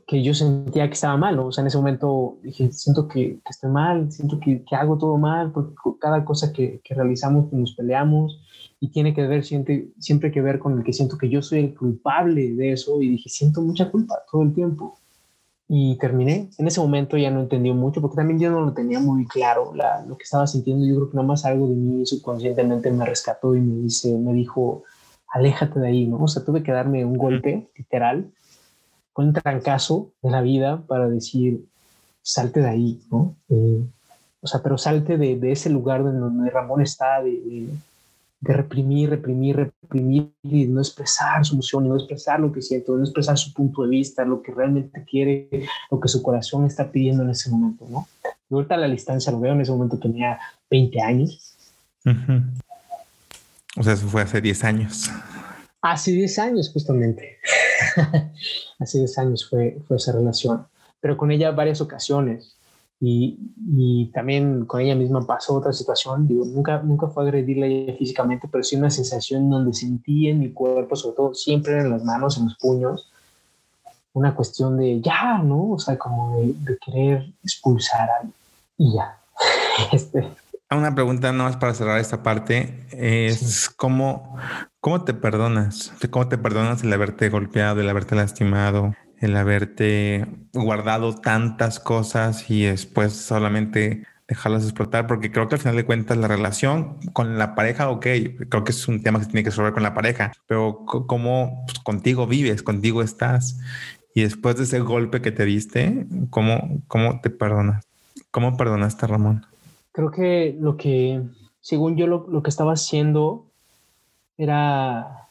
que yo sentía que estaba mal, o sea, en ese momento dije, siento que, estoy mal, siento que, que, hago todo mal, porque cada cosa que, que, realizamos pues, nos peleamos y tiene que ver siempre, siempre que ver con el que siento que yo soy el culpable de eso y dije, siento mucha culpa todo el tiempo. Y terminé. En ese momento ya no entendí mucho, porque también yo no lo tenía muy claro la, lo que estaba sintiendo. Yo creo que nada más algo de mí subconscientemente me rescató y me, dice, me dijo, aléjate de ahí, ¿no? O sea, tuve que darme un golpe literal, un trancazo de la vida para decir, salte de ahí, ¿no? Eh, o sea, pero salte de, de, ese lugar donde Ramón está, de, de, reprimir, reprimir, reprimir y no expresar su emoción, y no expresar lo que siente, no expresar su punto de vista, lo que realmente quiere, lo que su corazón está pidiendo en ese momento, ¿no? Y ahorita a la distancia lo veo, en ese momento tenía 20 años. O sea, eso fue hace 10 años. Hace 10 años, justamente. hace 10 años fue, fue esa relación. Pero con ella varias ocasiones. Y, también con ella misma pasó otra situación, digo, nunca, nunca fue agredirla físicamente, pero sí una sensación donde sentí en mi cuerpo, sobre todo siempre en las manos, en los puños, una cuestión de ya, ¿no? O sea, como de, querer expulsar a, y ya. este. Una pregunta no más para cerrar esta parte es cómo, cómo te perdonas, cómo te perdonas el haberte golpeado, el haberte lastimado, el haberte guardado tantas cosas y después solamente dejarlas explotar, porque creo que al final de cuentas la relación con la pareja, ok, creo que es un tema que tiene que resolver con la pareja, pero cómo pues, contigo vives, contigo estás y después de ese golpe que te diste, ¿cómo, cómo te perdonas? ¿Cómo perdonaste a Ramón? Creo que lo que, según yo, lo, lo que estaba haciendo era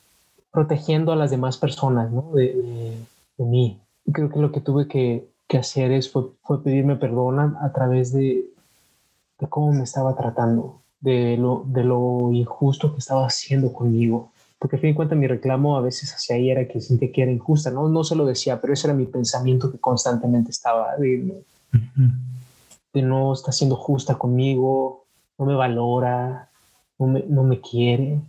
protegiendo a las demás personas, ¿no? de de mí. Y creo que lo que tuve que, que hacer es, fue, fue, pedirme perdón a, través de, de, cómo me estaba tratando, de lo, de lo injusto que estaba haciendo conmigo. Porque a fin de cuentas mi reclamo a veces hacia ella era que sentía que era injusta, ¿no? No se lo decía, pero ese era mi pensamiento que constantemente estaba de, no está siendo justa conmigo, no me valora, no me, no me quiere.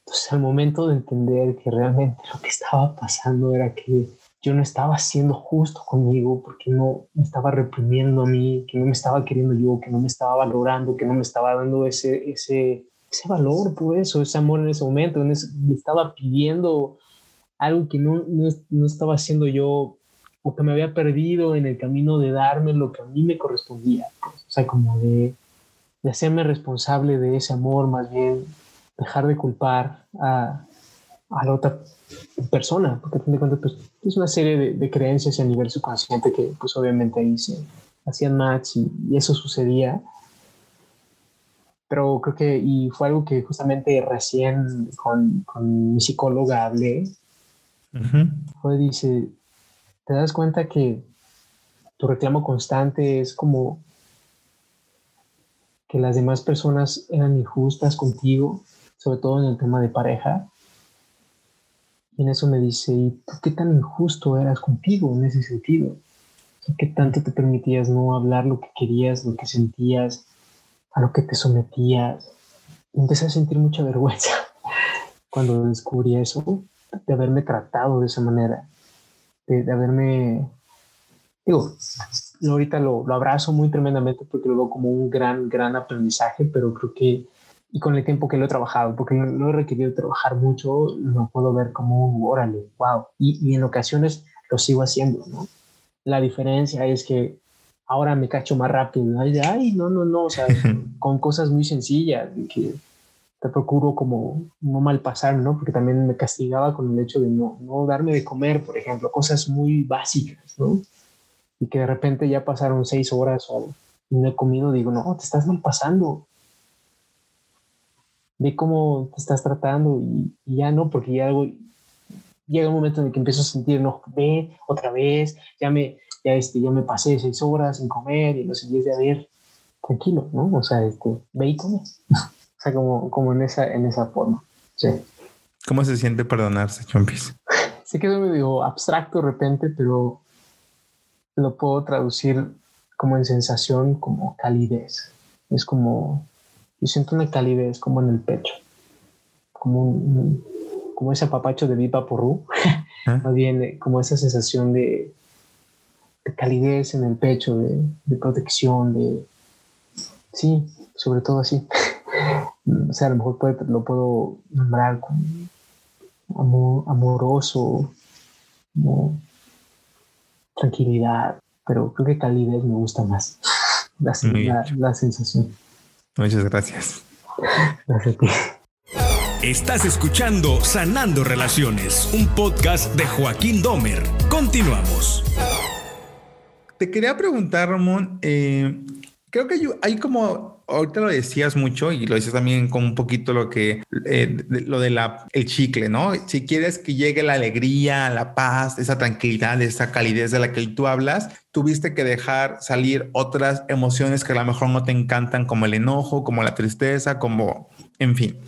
Entonces al momento de entender que realmente lo que estaba pasando era que yo no estaba siendo justo conmigo porque no me estaba reprimiendo a mí, que no me estaba queriendo yo, que no me estaba valorando, que no me estaba dando ese, ese, ese valor, pues, o ese amor en ese momento. me estaba pidiendo algo que no, no, no, estaba haciendo yo o que me había perdido en el camino de darme lo que a mí me correspondía. Pues. O sea, como de, de hacerme responsable de ese amor, más bien dejar de culpar a, a la otra persona, porque a fin de cuentas pues, es una serie de, creencias a nivel subconsciente que pues obviamente ahí se hacían match y, eso sucedía. Pero creo que, y fue algo que justamente recién con, con mi psicóloga hablé, fue, dice, te das cuenta que tu reclamo constante es como que las demás personas eran injustas contigo, sobre todo en el tema de pareja, y en eso me dice, ¿y tú qué tan injusto eras contigo en ese sentido? ¿Qué tanto te permitías no hablar lo que querías, lo que sentías, a lo que te sometías? Y empecé a sentir mucha vergüenza cuando descubrí eso, de haberme tratado de esa manera, de, haberme, digo, ahorita lo, lo abrazo muy tremendamente porque lo veo como un gran, gran aprendizaje, pero creo que y con el tiempo que lo he trabajado, porque lo, he requerido trabajar mucho, lo puedo ver como un órale, wow. Y, y, en ocasiones lo sigo haciendo, ¿no? La diferencia es que ahora me cacho más rápido. Ay no, no, no, o sea, con cosas muy sencillas, que te procuro como no mal pasar, ¿no? Porque también me castigaba con el hecho de no, no darme de comer, por ejemplo, cosas muy básicas, ¿no? Y que de repente ya pasaron seis horas o y no he comido, digo, no, te estás mal pasando ve cómo te estás tratando y, ya no, porque ya algo, llega un momento en el que empiezo a sentir, no, ve otra vez, ya me, ya, este, ya me pasé seis horas sin comer y no sé, y es de a ver, tranquilo, ¿no? O sea, este, ve y come. o sea, como, como en, esa, en esa forma. Sí. ¿Cómo se siente perdonarse, Chompis? Se quedó medio abstracto de repente, pero lo puedo traducir como en sensación, como calidez. Es como y siento una calidez como en el pecho, como, un, como ese apapacho de Viva Porru, ¿Ah? más bien eh, como esa sensación de, calidez en el pecho, de, protección, de... Sí, sobre todo así. o sea, a lo mejor lo puedo nombrar como amoroso, como tranquilidad, pero creo que calidez me gusta más, la sensación. Muchas gracias. Estás escuchando Sanando Relaciones, un podcast de Joaquín Domer. Continuamos. Te quería preguntar, Ramón, eh, creo que hay como ahorita lo decías mucho y lo decías también con un poquito lo que eh, lo de la el chicle, ¿no? Si quieres que llegue la alegría, la paz, esa tranquilidad, esa calidez de la que tú hablas, tuviste que dejar salir otras emociones que a lo mejor no te encantan, como el enojo, como la tristeza, como, en fin.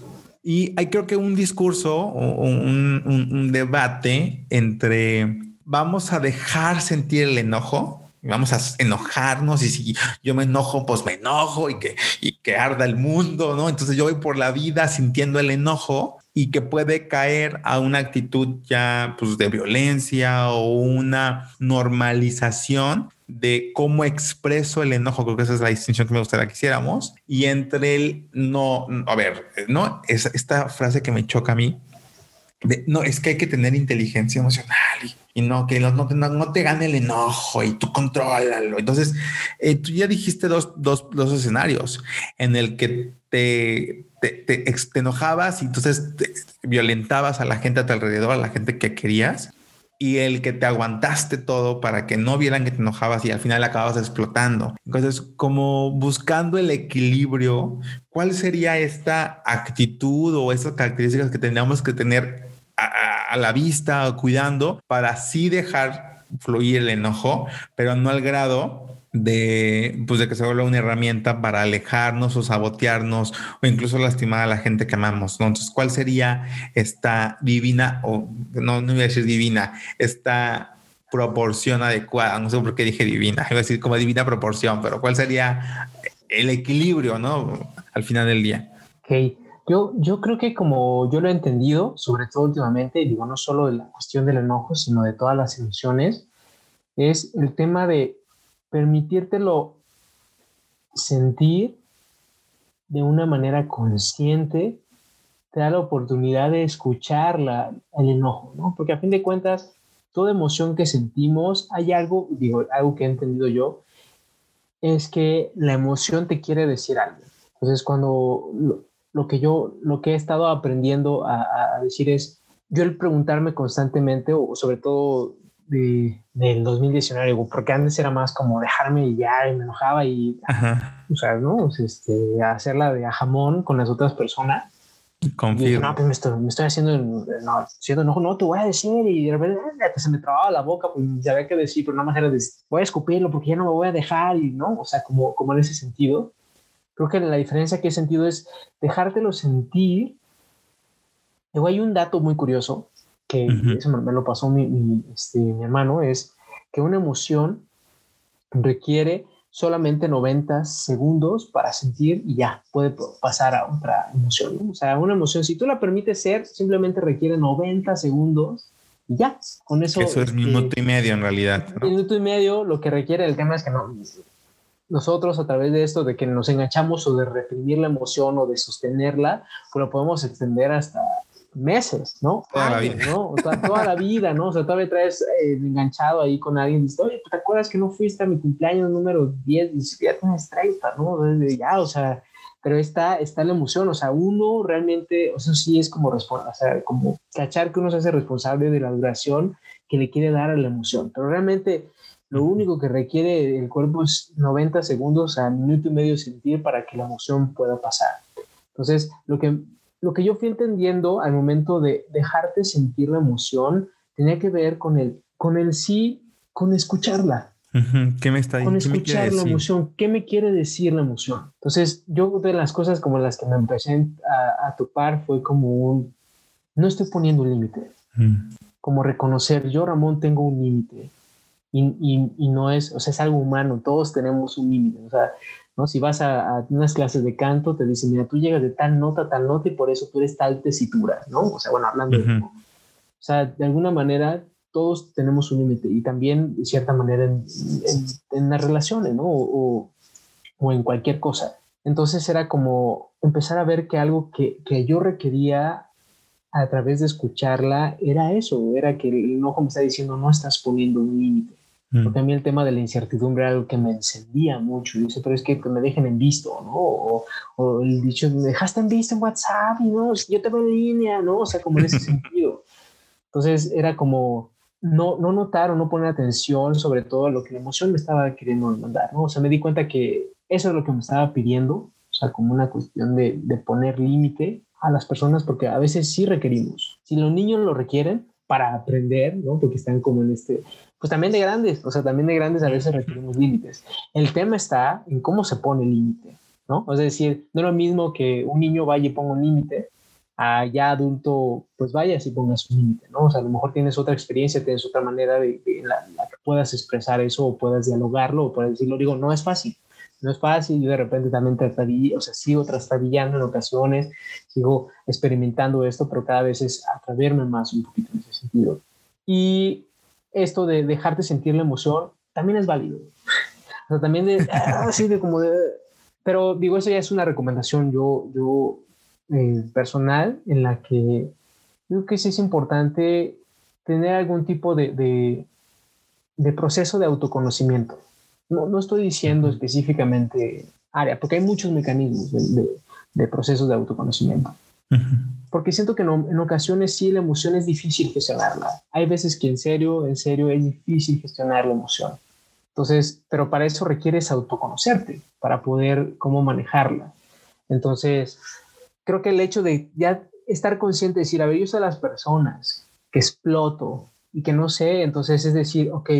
Y hay creo que un discurso o un, un debate entre vamos a dejar sentir el enojo vamos a enojarnos y si yo me enojo, pues me enojo y que, y que arda el mundo, ¿no? Entonces yo voy por la vida sintiendo el enojo y que puede caer a una actitud ya pues de violencia o una normalización de cómo expreso el enojo, creo que esa es la distinción que me gustaría que hiciéramos, y entre el no, a ver, no, es esta frase que me choca a mí, no, es que hay que tener inteligencia emocional y, no, que no, no, te gane el enojo y tú contrólalo. Entonces, eh, tú ya dijiste dos, dos, dos, escenarios en el que te, te, te, enojabas y entonces violentabas a la gente a tu alrededor, a la gente que querías y el que te aguantaste todo para que no vieran que te enojabas y al final acababas explotando. Entonces, como buscando el equilibrio, ¿cuál sería esta actitud o esas características que tendríamos que tener a, la vista, cuidando, para así dejar fluir el enojo, pero no al grado de, pues de que se vuelva una herramienta para alejarnos o sabotearnos o incluso lastimar a la gente que amamos. Entonces, ¿cuál sería esta divina, o no, no voy a decir divina, esta proporción adecuada? No sé por qué dije divina, iba a decir como divina proporción, pero ¿cuál sería el equilibrio, no? Al final del día. Ok. Yo, yo creo que como yo lo he entendido, sobre todo últimamente, digo, no solo de la cuestión del enojo, sino de todas las emociones, es el tema de permitírtelo sentir de una manera consciente, te da la oportunidad de escuchar el enojo, ¿no? Porque a fin de cuentas, toda emoción que sentimos, hay algo, digo, algo que he entendido yo, es que la emoción te quiere decir algo. Entonces, cuando lo que yo, lo que he estado aprendiendo a, decir es, yo el preguntarme constantemente, o sobre todo de, del 2019, porque antes era más como dejarme y ya, y me enojaba y, o sea, ¿no? Este, hacerla de a jamón con las otras personas. Confío. No, pues me estoy, me estoy haciendo, no, haciendo enojo, no, te voy a decir, y de repente se me trababa la boca, pues ya había que decir, pero nada más era de, voy a escupirlo porque ya no me voy a dejar, y no, o sea, como, como en ese sentido. Creo que la diferencia que he sentido es dejártelo sentir. Luego hay un dato muy curioso que eso me, lo pasó mi, este, mi, hermano, es que una emoción requiere solamente 90 segundos para sentir y ya puede pasar a otra emoción. O sea, una emoción, si tú la permites ser, simplemente requiere 90 segundos y ya, con eso. Eso es minuto y medio en realidad. Minuto y medio, lo que requiere el tema es que no, nosotros a través de esto, de que nos enganchamos o de reprimir la emoción o de sostenerla, pues lo podemos extender hasta meses, ¿no? Toda la vida. ¿no? Toda, la vida, ¿no? O sea, todavía traes eh, enganchado ahí con alguien, dices, oye, ¿te acuerdas que no fuiste a mi cumpleaños número 10? Dices, ya tienes 30, ¿no? Desde ya, o sea, pero está, está la emoción, o sea, uno realmente, o sea, sí es como, o sea, como cachar que uno se hace responsable de la duración que le quiere dar a la emoción, pero realmente lo único que requiere el cuerpo es 90 segundos a minuto y medio sentir para que la emoción pueda pasar. Entonces, lo que, lo que yo fui entendiendo al momento de dejarte sentir la emoción tenía que ver con el, con el sí, con escucharla. ¿Qué me está Con escuchar la emoción. ¿Qué me quiere decir la emoción? Entonces, yo de las cosas como las que me empecé a, a topar fue como un, no estoy poniendo un límite. Como reconocer, yo Ramón tengo un límite y, y, no es, o sea, es algo humano, todos tenemos un límite, o sea, ¿no? Si vas a, unas clases de canto, te dicen, mira, tú llegas de tal nota a tal nota y por eso tú eres tal tesitura, ¿no? O sea, bueno, hablando de... O sea, de alguna manera todos tenemos un límite y también de cierta manera en, en, las relaciones, ¿no? O, o, en cualquier cosa. Entonces era como empezar a ver que algo que, que yo requería a través de escucharla era eso, era que el enojo me está diciendo no estás poniendo un límite. Porque a mí el tema de la incertidumbre era algo que me encendía mucho. Y dice, pero es que, me dejen en visto, ¿no? O, el dicho, me dejaste en visto en WhatsApp y no, yo te veo en línea, ¿no? O sea, como en ese sentido. Entonces era como no, no notar o no poner atención sobre todo a lo que la emoción me estaba queriendo mandar, ¿no? O sea, me di cuenta que eso es lo que me estaba pidiendo, o sea, como una cuestión de, de poner límite a las personas, porque a veces sí requerimos. Si los niños lo requieren para aprender, ¿no? Porque están como en este, pues también de grandes, o sea, también de grandes a veces requerimos límites. El tema está en cómo se pone el límite, ¿no? Es decir, no es lo mismo que un niño vaya y ponga un límite a ya adulto, pues vaya y pongas su límite, ¿no? O sea, a lo mejor tienes otra experiencia, tienes otra manera de, la, que puedas expresar eso o puedas dialogarlo o puedas decirlo. Digo, no es fácil, no es fácil. Yo de repente también trastabillo, o sea, sigo trastabillando en ocasiones, sigo experimentando esto, pero cada vez es atreverme más un poquito en ese sentido. Y esto de dejarte sentir la emoción también es válido. O sea, también de, así de como de, pero digo, eso ya es una recomendación yo, yo eh, personal en la que creo que sí es importante tener algún tipo de, de, de proceso de autoconocimiento. No, no, estoy diciendo específicamente área, porque hay muchos mecanismos de, de procesos de autoconocimiento. Porque siento que en, ocasiones sí la emoción es difícil gestionarla. Hay veces que en serio, en serio es difícil gestionar la emoción. Entonces, pero para eso requieres autoconocerte, para poder cómo manejarla. Entonces, creo que el hecho de ya estar consciente, de decir, a ver, yo soy de las personas que exploto y que no sé, entonces es decir, ok,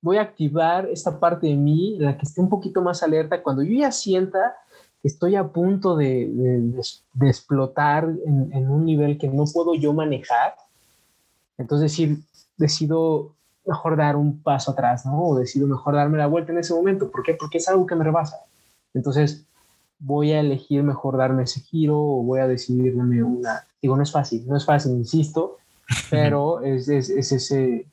voy a activar esta parte de mí, la que esté un poquito más alerta, cuando yo ya sienta estoy a punto de, de, explotar en, en, un nivel que no puedo yo manejar, entonces decir, decido mejor dar un paso atrás, ¿no? O decido mejor darme la vuelta en ese momento. ¿Por qué? Porque es algo que me rebasa. Entonces, voy a elegir mejor darme ese giro o voy a decidirme una... Digo, no es fácil, no es fácil, insisto, pero es, es, es ese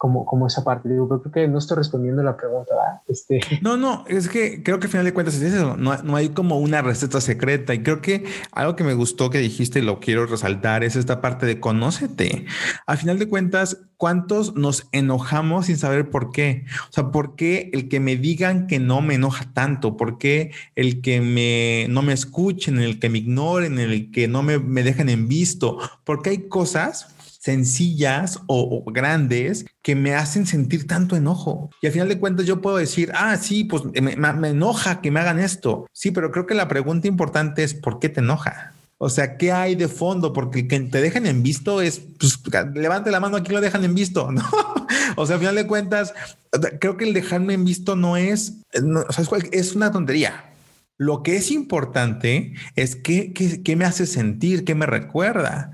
como, como esa parte. Digo, creo que no estoy respondiendo la pregunta. Este... No, no, es que creo que al final de cuentas. No, no, hay como una receta secreta. Y creo que algo que me gustó que dijiste y lo quiero resaltar es esta parte de conócete. Al final de cuentas, ¿cuántos nos enojamos sin saber por qué? O sea, ¿por qué el que me digan que no me enoja tanto? ¿Por qué el que me, no me escuchen, el que me ignoren, el que no me, me dejen en visto? Porque hay cosas sencillas o, grandes que me hacen sentir tanto enojo. Y al final de cuentas yo puedo decir, ah, sí, pues me, me enoja que me hagan esto. Sí, pero creo que la pregunta importante es, ¿por qué te enoja? O sea, ¿qué hay de fondo? Porque que te dejen en visto es, pues, levante la mano aquí lo dejan en visto, ¿no? o sea, al final de cuentas, creo que el dejarme en visto no es, sea, es una tontería. Lo que es importante es qué, qué, qué me hace sentir, qué me recuerda.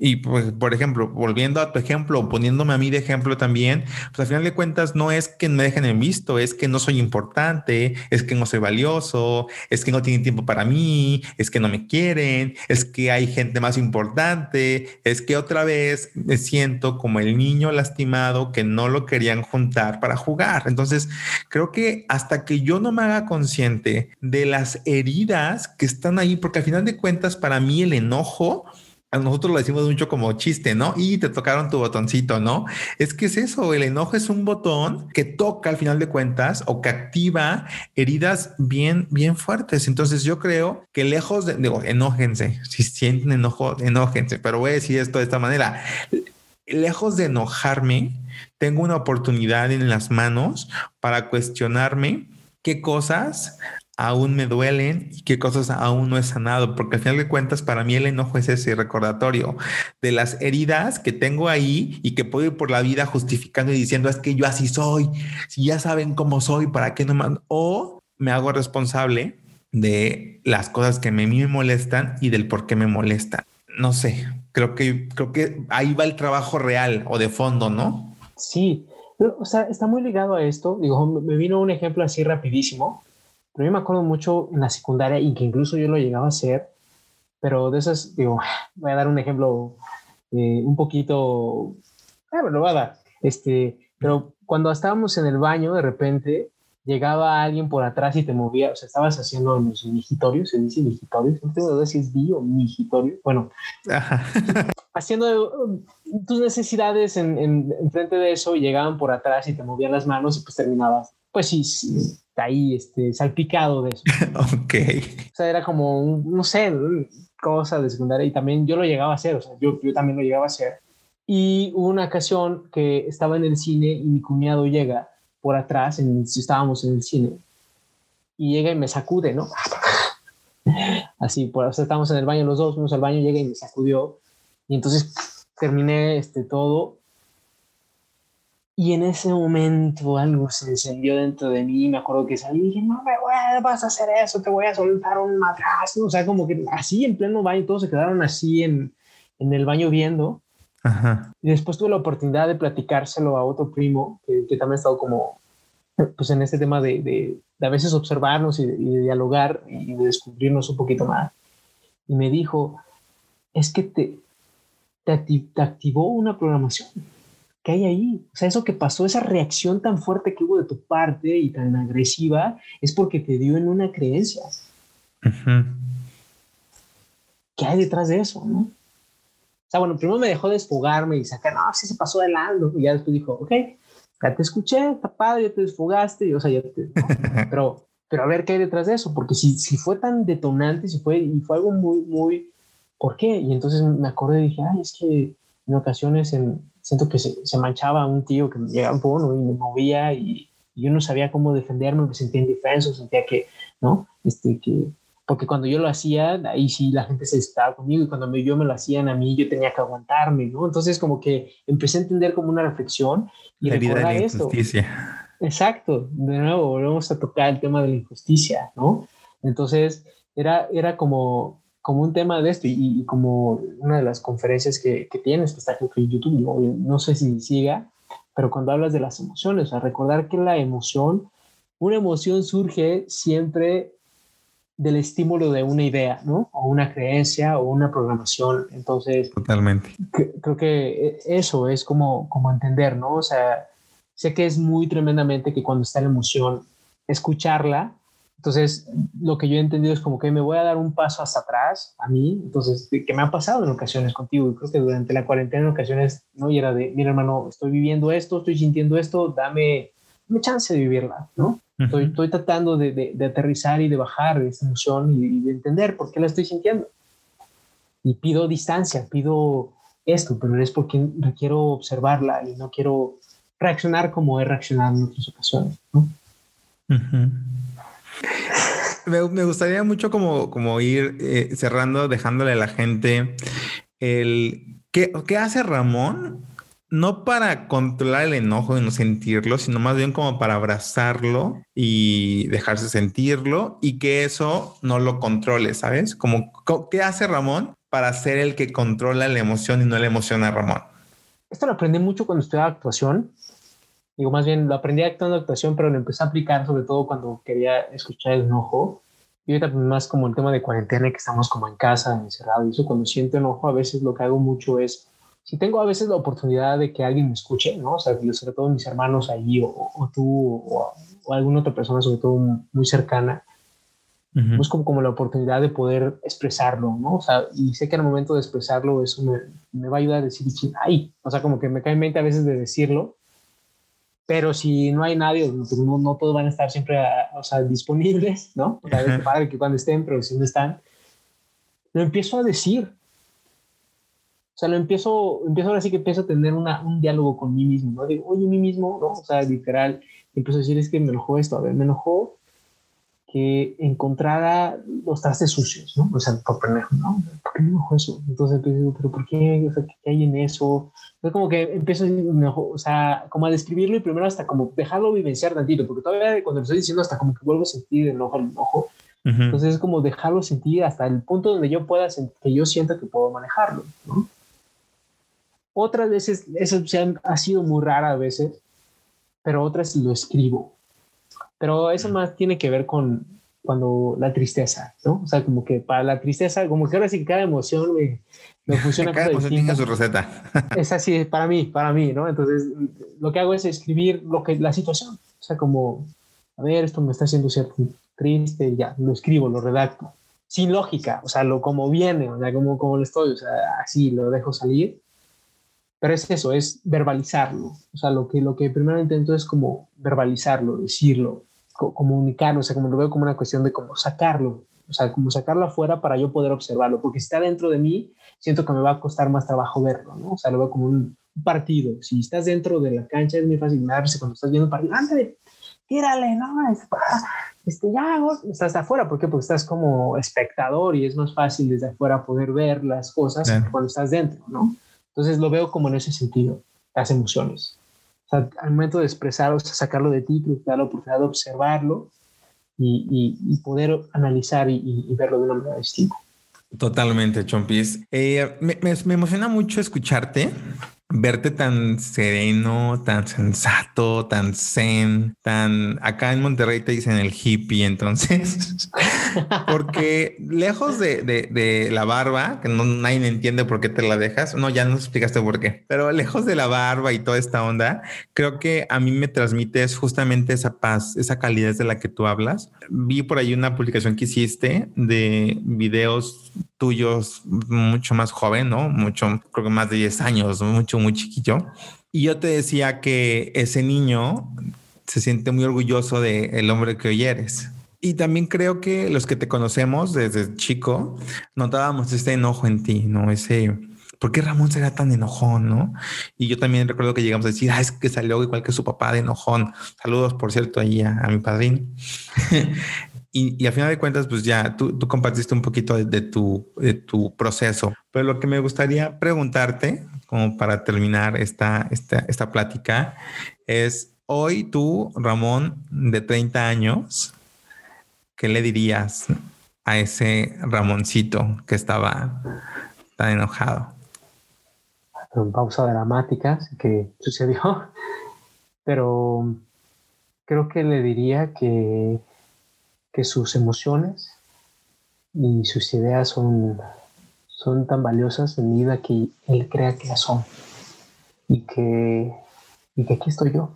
Y pues, por ejemplo, volviendo a tu ejemplo, poniéndome a mí de ejemplo también, pues al final de cuentas no es que me dejen en visto, es que no soy importante, es que no soy valioso, es que no tienen tiempo para mí, es que no me quieren, es que hay gente más importante, es que otra vez me siento como el niño lastimado que no lo querían juntar para jugar. Entonces, creo que hasta que yo no me haga consciente de las heridas que están ahí, porque al final de cuentas para mí el enojo nosotros lo decimos mucho como chiste, ¿no? Y te tocaron tu botoncito, ¿no? Es que es eso, el enojo es un botón que toca al final de cuentas o que activa heridas bien, bien fuertes. Entonces yo creo que lejos de, digo, enójense, si sienten enojo, enójense, pero voy a decir esto de esta manera, lejos de enojarme, tengo una oportunidad en las manos para cuestionarme qué cosas aún me duelen y qué cosas aún no he sanado, porque al final de cuentas para mí el enojo es ese recordatorio de las heridas que tengo ahí y que puedo ir por la vida justificando y diciendo es que yo así soy, si ya saben cómo soy, ¿para qué no más? O me hago responsable de las cosas que mí me molestan y del por qué me molestan. No sé, creo que, creo que ahí va el trabajo real o de fondo, ¿no? Sí, o sea, está muy ligado a esto. Digo, me vino un ejemplo así rapidísimo pero yo me acuerdo mucho en la secundaria y que incluso yo lo llegaba a hacer, pero de esas, digo, voy a dar un ejemplo eh, un poquito, ah, lo voy a dar, este, pero cuando estábamos en el baño, de repente llegaba alguien por atrás y te movía, o sea, estabas haciendo los migitorios, se dice migitorios, no tengo idea si es bi o migitorio, bueno, haciendo um, tus necesidades en, en, frente de eso y llegaban por atrás y te movían las manos y pues terminabas, pues sí, sí ahí este, salpicado de eso. ok. O sea, era como, no sé, cosa de secundaria y también yo lo llegaba a hacer, o sea, yo, yo también lo llegaba a hacer. Y hubo una ocasión que estaba en el cine y mi cuñado llega por atrás, en, si estábamos en el cine, y llega y me sacude, ¿no? Así, por, o sea, estábamos en el baño los dos, fuimos al baño, llega y me sacudió, y entonces terminé este, todo Y en ese momento algo se encendió dentro de mí. Me acuerdo que salí y dije, no me vas a hacer eso, te voy a soltar un madrazo. O sea, como que así en pleno baño, todos se quedaron así en, en el baño viendo. Y después tuve la oportunidad de platicárselo a otro primo que, que también ha estado como pues en este tema de, de, de a veces observarnos y de, y de, dialogar y de descubrirnos un poquito más. Y me dijo, es que te, te, te activó una programación que hay ahí. O sea, eso que pasó, esa reacción tan fuerte que hubo de tu parte y tan agresiva, es porque te dio en una creencia. ¿Qué hay detrás de eso? ¿no? O sea, bueno, primero me dejó desfogarme y sacar, no, sí se pasó de lado. Y ya después dijo, ok, ya te escuché, está padre, ya te desfogaste. o sea, ya te, pero, pero a ver qué hay detrás de eso, porque si, si fue tan detonante, si fue, y fue algo muy, muy, ¿por qué? Y entonces me acordé y dije, ay, es que en ocasiones en, siento que se, se, manchaba un tío que me llegaba un poco y me movía y, y, yo no sabía cómo defenderme, me sentía indefenso, sentía que, ¿no? Este, que, porque cuando yo lo hacía, ahí sí la gente se estaba conmigo y cuando me, yo me lo hacían a mí, yo tenía que aguantarme, ¿no? Entonces como que empecé a entender como una reflexión y la recordar de la esto. injusticia. Exacto, de nuevo volvemos a tocar el tema de la injusticia, ¿no? Entonces era, era como, como un tema de esto y, y, como una de las conferencias que, que tienes, que está en YouTube, yo, no sé si siga, pero cuando hablas de las emociones, a recordar que la emoción, una emoción surge siempre del estímulo de una idea, ¿no? O una creencia o una programación. Entonces, totalmente. Creo que eso es como, como entender, ¿no? O sea, sé que es muy tremendamente que cuando está la emoción, escucharla entonces, lo que yo he entendido es como que me voy a dar un paso hasta atrás a mí. Entonces, que me ha pasado en ocasiones contigo. Y creo que durante la cuarentena en ocasiones, ¿no? Y era de, mira, hermano, estoy viviendo esto, estoy sintiendo esto, dame, dame chance de vivirla, ¿no? Uh -huh. estoy, estoy, tratando de, de, de, aterrizar y de bajar esa emoción y, y de entender por qué la estoy sintiendo. Y pido distancia, pido esto, pero es porque quiero observarla y no quiero reaccionar como he reaccionado en otras ocasiones, ¿no? Uh -huh. Me, gustaría mucho como, como ir eh, cerrando, dejándole a la gente el ¿qué, ¿qué, hace Ramón? No para controlar el enojo y no sentirlo, sino más bien como para abrazarlo y dejarse sentirlo y que eso no lo controle, ¿sabes? Como, ¿qué hace Ramón para ser el que controla la emoción y no la emoción a Ramón? Esto lo aprendí mucho cuando estudiaba actuación digo, más bien lo aprendí actuando actuación, pero lo empecé a aplicar sobre todo cuando quería escuchar el enojo. Y ahorita pues, más como el tema de cuarentena, que estamos como en casa, encerrado, y eso cuando siento enojo, a veces lo que hago mucho es, si tengo a veces la oportunidad de que alguien me escuche, ¿no? O sea, sobre todo mis hermanos allí, o, o tú, o, o, alguna otra persona, sobre todo muy cercana, uh -huh. busco como la oportunidad de poder expresarlo, ¿no? O sea, y sé que el momento de expresarlo eso me, me va a ayudar a decir, ay, o sea, como que me cae en mente a veces de decirlo, pero si no hay nadie, no, no todos van a estar siempre a, o sea, disponibles, ¿no? Es padre que cuando estén, pero si no están, lo empiezo a decir. O sea, lo empiezo, empiezo ahora sí que empiezo a tener una, un diálogo con mí mismo, ¿no? Digo, oye, mí mismo, ¿no? O sea, literal, empiezo a decir, es que me enojó esto, a ver, me enojó que encontrara los trastes sucios, ¿no? O sea, por pendejo, ¿no? ¿Por qué me enojó eso? Entonces digo, ¿pero por qué? O sea, ¿qué hay en eso? Entonces como que empiezo o sea, como a describirlo y primero hasta como dejarlo vivenciar tantito, porque todavía cuando lo estoy diciendo hasta como que vuelvo a sentir el enojo, el enojo. Uh -huh. Entonces es como dejarlo sentir hasta el punto donde yo pueda, que yo sienta que puedo manejarlo, ¿no? Otras veces, eso ha sido muy rara a veces, pero otras lo escribo. Pero eso más tiene que ver con cuando la tristeza, ¿no? O sea, como que para la tristeza, como que ahora sí cada emoción me, me funciona. cada emoción tiene su receta. es así, para mí, para mí, ¿no? Entonces, lo que hago es escribir lo que, la situación. O sea, como, a ver, esto me está haciendo ser triste, ya, lo escribo, lo redacto. Sin lógica, o sea, lo como viene, o sea, como, como lo estoy, o sea, así lo dejo salir. Pero es eso, es verbalizarlo. O sea, lo que, lo que primero intento es como verbalizarlo, decirlo, comunicarlo, o sea, como lo veo como una cuestión de cómo sacarlo, o sea, como sacarlo afuera para yo poder observarlo, porque si está dentro de mí, siento que me va a costar más trabajo verlo, ¿no? O sea, lo veo como un partido. Si estás dentro de la cancha es muy fácil darse cuando estás viendo un partido, ándale, tírale, no, este, ya, estás afuera, ¿por qué? Porque estás como espectador y es más fácil desde afuera poder ver las cosas sí. cuando estás dentro, ¿no? Entonces lo veo como en ese sentido, las emociones. Al momento de expresar, o sea, sacarlo de ti, te da la oportunidad de observarlo y, poder analizar y, verlo de una manera distinta. Totalmente, Chompis. Eh, me, me, emociona mucho escucharte verte tan sereno, tan sensato, tan zen, tan acá en Monterrey te dicen el hippie, entonces, porque lejos de, de, la barba, que no nadie entiende por qué te la dejas, no, ya nos explicaste por qué, pero lejos de la barba y toda esta onda, creo que a mí me transmites justamente esa paz, esa calidez de la que tú hablas. Vi por ahí una publicación que hiciste de videos tuyos mucho más joven, ¿no? Mucho, creo que más de 10 años, mucho, muy chiquillo. Y yo te decía que ese niño se siente muy orgulloso del el hombre que hoy eres. Y también creo que los que te conocemos desde chico notábamos este enojo en ti, ¿no? Ese, ¿por qué Ramón será tan enojón, no? Y yo también recuerdo que llegamos a decir, ah, es que salió igual que su papá de enojón. Saludos, por cierto, ahí a, a mi padrino. Y, a final de cuentas, pues ya tú, compartiste un poquito de, tu, de tu proceso. Pero lo que me gustaría preguntarte, como para terminar esta, esta, esta plática, es hoy tú, Ramón, de 30 años, ¿qué le dirías a ese Ramoncito que estaba tan enojado? En pausa dramática que sucedió, pero creo que le diría que que sus emociones y sus ideas son, son tan valiosas en vida que él crea que las son. Y que, y que aquí estoy yo.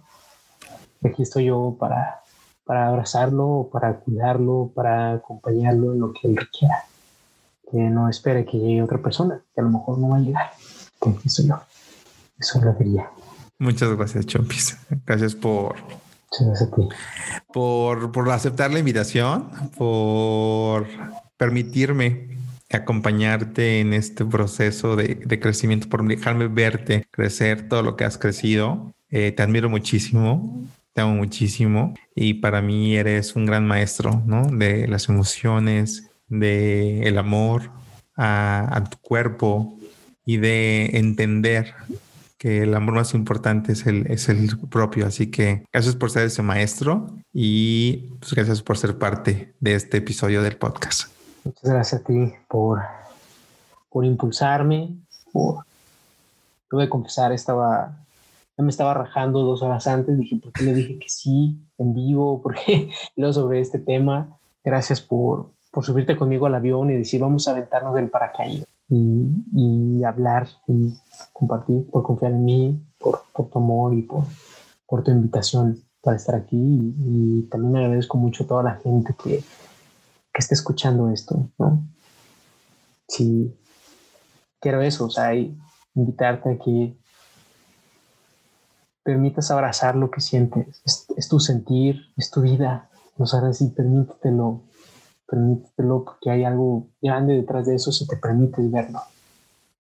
Aquí estoy yo para, para abrazarlo, para cuidarlo, para acompañarlo en lo que él requiera. Que no espere que llegue otra persona, que a lo mejor no va a llegar. Que aquí estoy yo. Eso lo diría. Muchas gracias, Chompis. Gracias por por, por aceptar la invitación, por permitirme acompañarte en este proceso de, crecimiento, por dejarme verte crecer todo lo que has crecido. Eh, te admiro muchísimo, te amo muchísimo y para mí eres un gran maestro, ¿no? De las emociones, de amor a tu cuerpo y de entender que el amor más importante es el, es el propio. Así que gracias por ser ese maestro y pues, gracias por ser parte de este episodio del podcast. Muchas gracias a ti por, por impulsarme. Por... Tuve que confesar, estaba, me estaba rajando dos horas antes. Dije, ¿por qué le dije que sí en vivo? ¿Por qué luego sobre este tema? Gracias por, por subirte conmigo al avión y decir, vamos a aventarnos del paracaídas y, hablar y compartir, por confiar en mí, por, tu amor y por, por, tu invitación para estar aquí. Y, también agradezco mucho a toda la gente que, que esté escuchando esto, ¿no? Sí, quiero eso, o sea, invitarte a que permitas abrazar lo que sientes. Es, tu sentir, es tu vida. O sea, sí, permítetelo, permítetelo porque hay algo grande detrás de eso si te permites verlo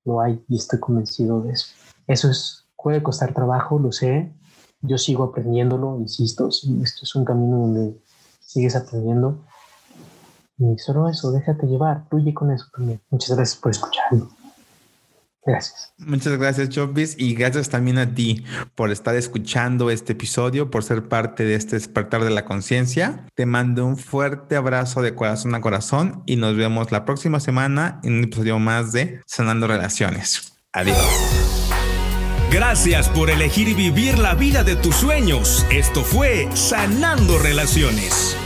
lo hay y estoy convencido de eso. Eso es, puede costar trabajo, lo sé. Yo sigo aprendiéndolo, insisto, esto es un camino donde sigues aprendiendo. Y solo eso, déjate llevar, fluye con eso también. Muchas gracias por escucharlo. Gracias. Muchas gracias, Chopis, y gracias también a ti por estar escuchando este episodio, por ser parte de este despertar de la conciencia. Te mando un fuerte abrazo de corazón a corazón y nos vemos la próxima semana en un episodio más de Sanando Relaciones. Adiós. Gracias por elegir vivir la vida de tus sueños. Esto fue Sanando Relaciones.